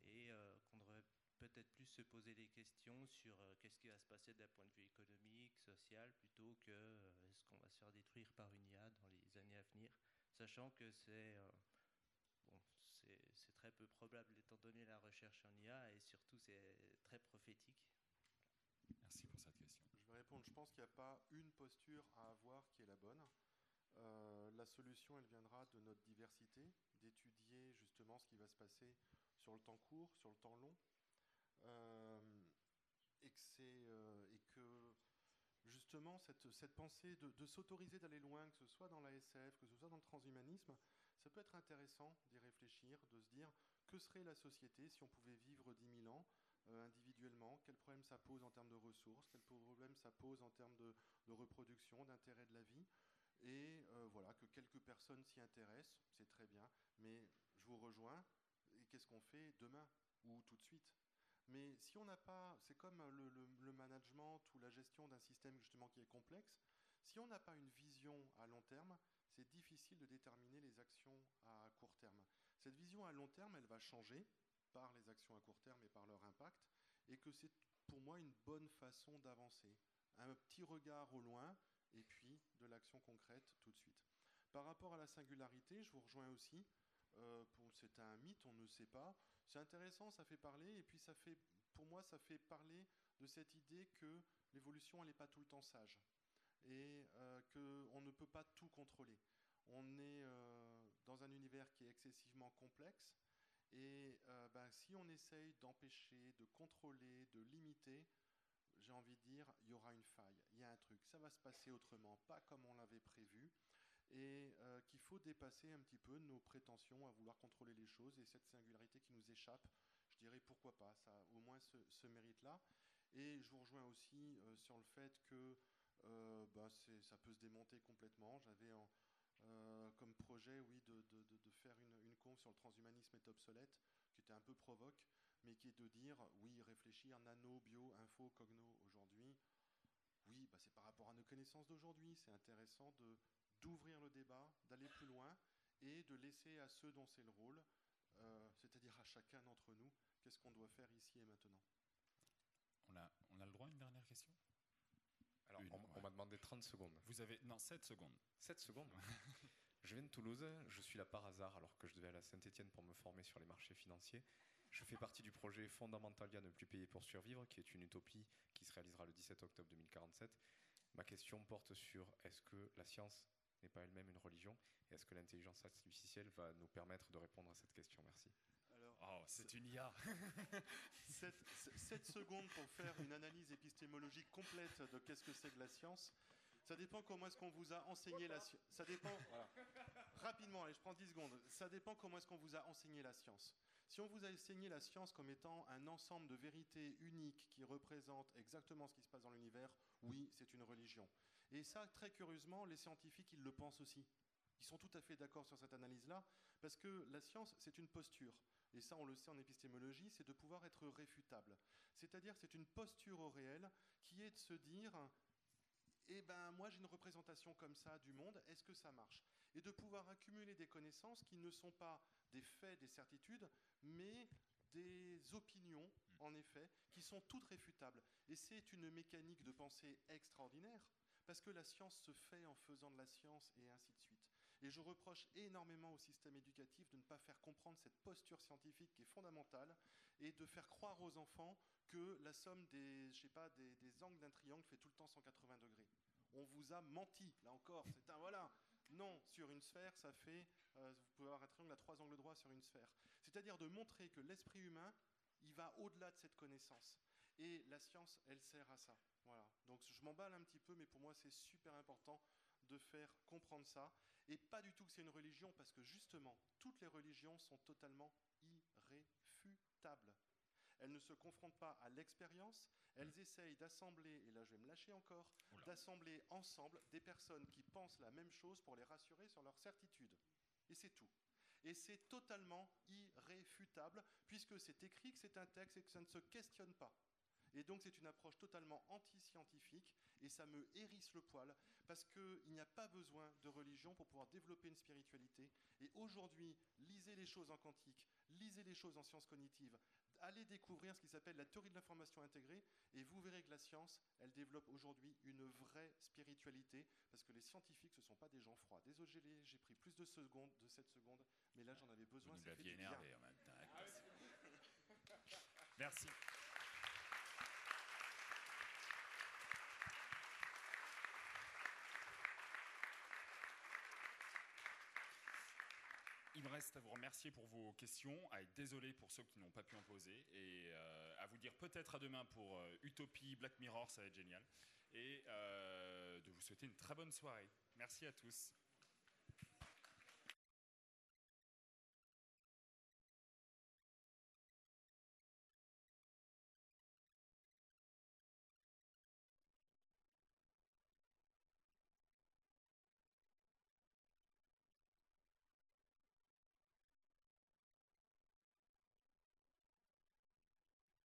et qu'on devrait peut-être plus se poser des questions sur euh, qu'est-ce qui va se passer d'un point de vue économique, social, plutôt que euh, est-ce qu'on va se faire détruire par une IA dans les années à venir, sachant que c'est euh, bon, c'est très peu probable étant donné la recherche en IA et surtout c'est très prophétique. Merci pour cette question. Je vais répondre. Je pense qu'il n'y a pas une posture à avoir qui est la bonne. la solution, elle viendra de notre diversité, d'étudier justement ce qui va se passer sur le temps court, sur le temps long, euh, et, que euh, que justement cette, pensée de, s'autoriser d'aller loin, que ce soit dans la SF, que ce soit dans le transhumanisme, ça peut être intéressant d'y réfléchir, de se dire que serait la société si on pouvait vivre 10 000 ans euh, individuellement, quel problème ça pose en termes de ressources, quel problème ça pose en termes de, reproduction, d'intérêt de la vie? Et voilà, que quelques personnes s'y intéressent, c'est très bien, mais je vous rejoins. Et qu'est-ce qu'on fait demain ou tout de suite? Mais si on n'a pas, c'est comme le, management ou la gestion d'un système justement qui est complexe, si on n'a pas une vision à long terme, c'est difficile de déterminer les actions à court terme. Cette vision à long terme, elle va changer par les actions à court terme et par leur impact, et que c'est pour moi une bonne façon d'avancer. Un petit regard au loin, et puis de l'action concrète tout de suite. Par rapport à la singularité, je vous rejoins aussi. Euh, c'est un mythe, on ne sait pas. C'est intéressant, ça fait parler, et puis ça fait, pour moi, ça fait parler de cette idée que l'évolution, n'est pas tout le temps sage, et euh, qu'on ne peut pas tout contrôler. On est euh, dans un univers qui est excessivement complexe, et euh, ben, si on essaye d'empêcher, de contrôler, de limiter, j'ai envie de dire, il y aura une faille, il y a un truc, ça va se passer autrement, pas comme on l'avait prévu et euh, qu'il faut dépasser un petit peu nos prétentions à vouloir contrôler les choses et cette singularité qui nous échappe, je dirais pourquoi pas, ça a au moins ce, mérite-là. Et je vous rejoins aussi euh, sur le fait que euh, bah, ça peut se démonter complètement. J'avais comme projet, oui, de, faire une, une conf sur le transhumanisme est obsolète, qui était un peu provoque, mais qui est de dire, oui, réfléchir nano, bio, info, cogno aujourd'hui, oui, bah, c'est par rapport à nos connaissances d'aujourd'hui. C'est intéressant de d'ouvrir le débat, d'aller plus loin et de laisser à ceux dont c'est le rôle, euh, c'est-à-dire à chacun d'entre nous, qu'est-ce qu'on doit faire ici et maintenant. On a, on a le droit à une dernière question? Alors, on, m'a demandé 30 secondes. Vous avez. Non, 7 secondes. 7 secondes? *laughs* Je viens de Toulouse, je suis là par hasard alors que je devais aller à Saint-Etienne pour me former sur les marchés financiers. Je fais partie du projet Fondamentalia ne plus payer pour survivre, qui est une utopie qui se réalisera le 17 octobre 2047. Ma question porte sur est-ce que la science n'est pas elle-même une religion Et est-ce que l'intelligence artificielle va nous permettre de répondre à cette question? Merci. Alors, oh, c'est une IA 7, *laughs* secondes pour faire une analyse épistémologique complète de qu'est-ce que c'est que la science. Ça dépend comment est-ce qu'on vous a enseigné la science. Ça dépend. Rapidement, allez, je prends 10 secondes. Ça dépend comment est-ce qu'on vous a enseigné la science. Si on vous a enseigné la science comme étant un ensemble de vérités uniques qui représentent exactement ce qui se passe dans l'univers, oui, c'est une religion. Et ça, très curieusement, les scientifiques, ils le pensent aussi. Ils sont tout à fait d'accord sur cette analyse-là, parce que la science, c'est une posture. Et ça, on le sait en épistémologie, c'est de pouvoir être réfutable. C'est-à-dire, c'est une posture au réel qui est de se dire, eh ben, moi, j'ai une représentation comme ça du monde, est-ce que ça marche? Et de pouvoir accumuler des connaissances qui ne sont pas des faits, des certitudes, mais des opinions, en effet, qui sont toutes réfutables. Et c'est une mécanique de pensée extraordinaire, parce que la science se fait en faisant de la science et ainsi de suite. Et je reproche énormément au système éducatif de ne pas faire comprendre cette posture scientifique qui est fondamentale et de faire croire aux enfants que la somme des, je sais pas, des, angles d'un triangle fait tout le temps 180 degrés. On vous a menti, là encore, c'est un voilà. Non, sur une sphère, ça fait, euh, vous pouvez avoir un triangle à trois angles droits sur une sphère. C'est-à-dire de montrer que l'esprit humain, il va au-delà de cette connaissance. Et la science, elle sert à ça. Voilà. Donc je m'emballe un petit peu, mais pour moi c'est super important de faire comprendre ça. Et pas du tout que c'est une religion, parce que justement, toutes les religions sont totalement irréfutables. elles ne se confrontent pas à l'expérience, elles essayent d'assembler, et là je vais me lâcher encore, d'assembler ensemble des personnes qui pensent la même chose pour les rassurer sur leur certitude. Et c'est tout. Et c'est totalement irréfutable, puisque c'est écrit que c'est un texte et que ça ne se questionne pas. Et donc c'est une approche totalement anti-scientifique, et ça me hérisse le poil, parce qu'il n'y a pas besoin de religion pour pouvoir développer une spiritualité. Et aujourd'hui, lisez les choses en quantique, lisez les choses en sciences cognitives, allez découvrir ce qui s'appelle la théorie de l'information intégrée, et vous verrez que la science, elle développe aujourd'hui une vraie spiritualité, parce que les scientifiques, ce ne sont pas des gens froids. Désolé, j'ai pris plus de secondes, de 7 secondes, mais là j'en avais besoin. Vous nous énervé en même temps. Merci. *laughs* reste à vous remercier pour vos questions, à être désolé pour ceux qui n'ont pas pu en poser, et euh, à vous dire peut-être à demain pour euh, Utopie, Black Mirror, ça va être génial, et euh, de vous souhaiter une très bonne soirée. Merci à tous.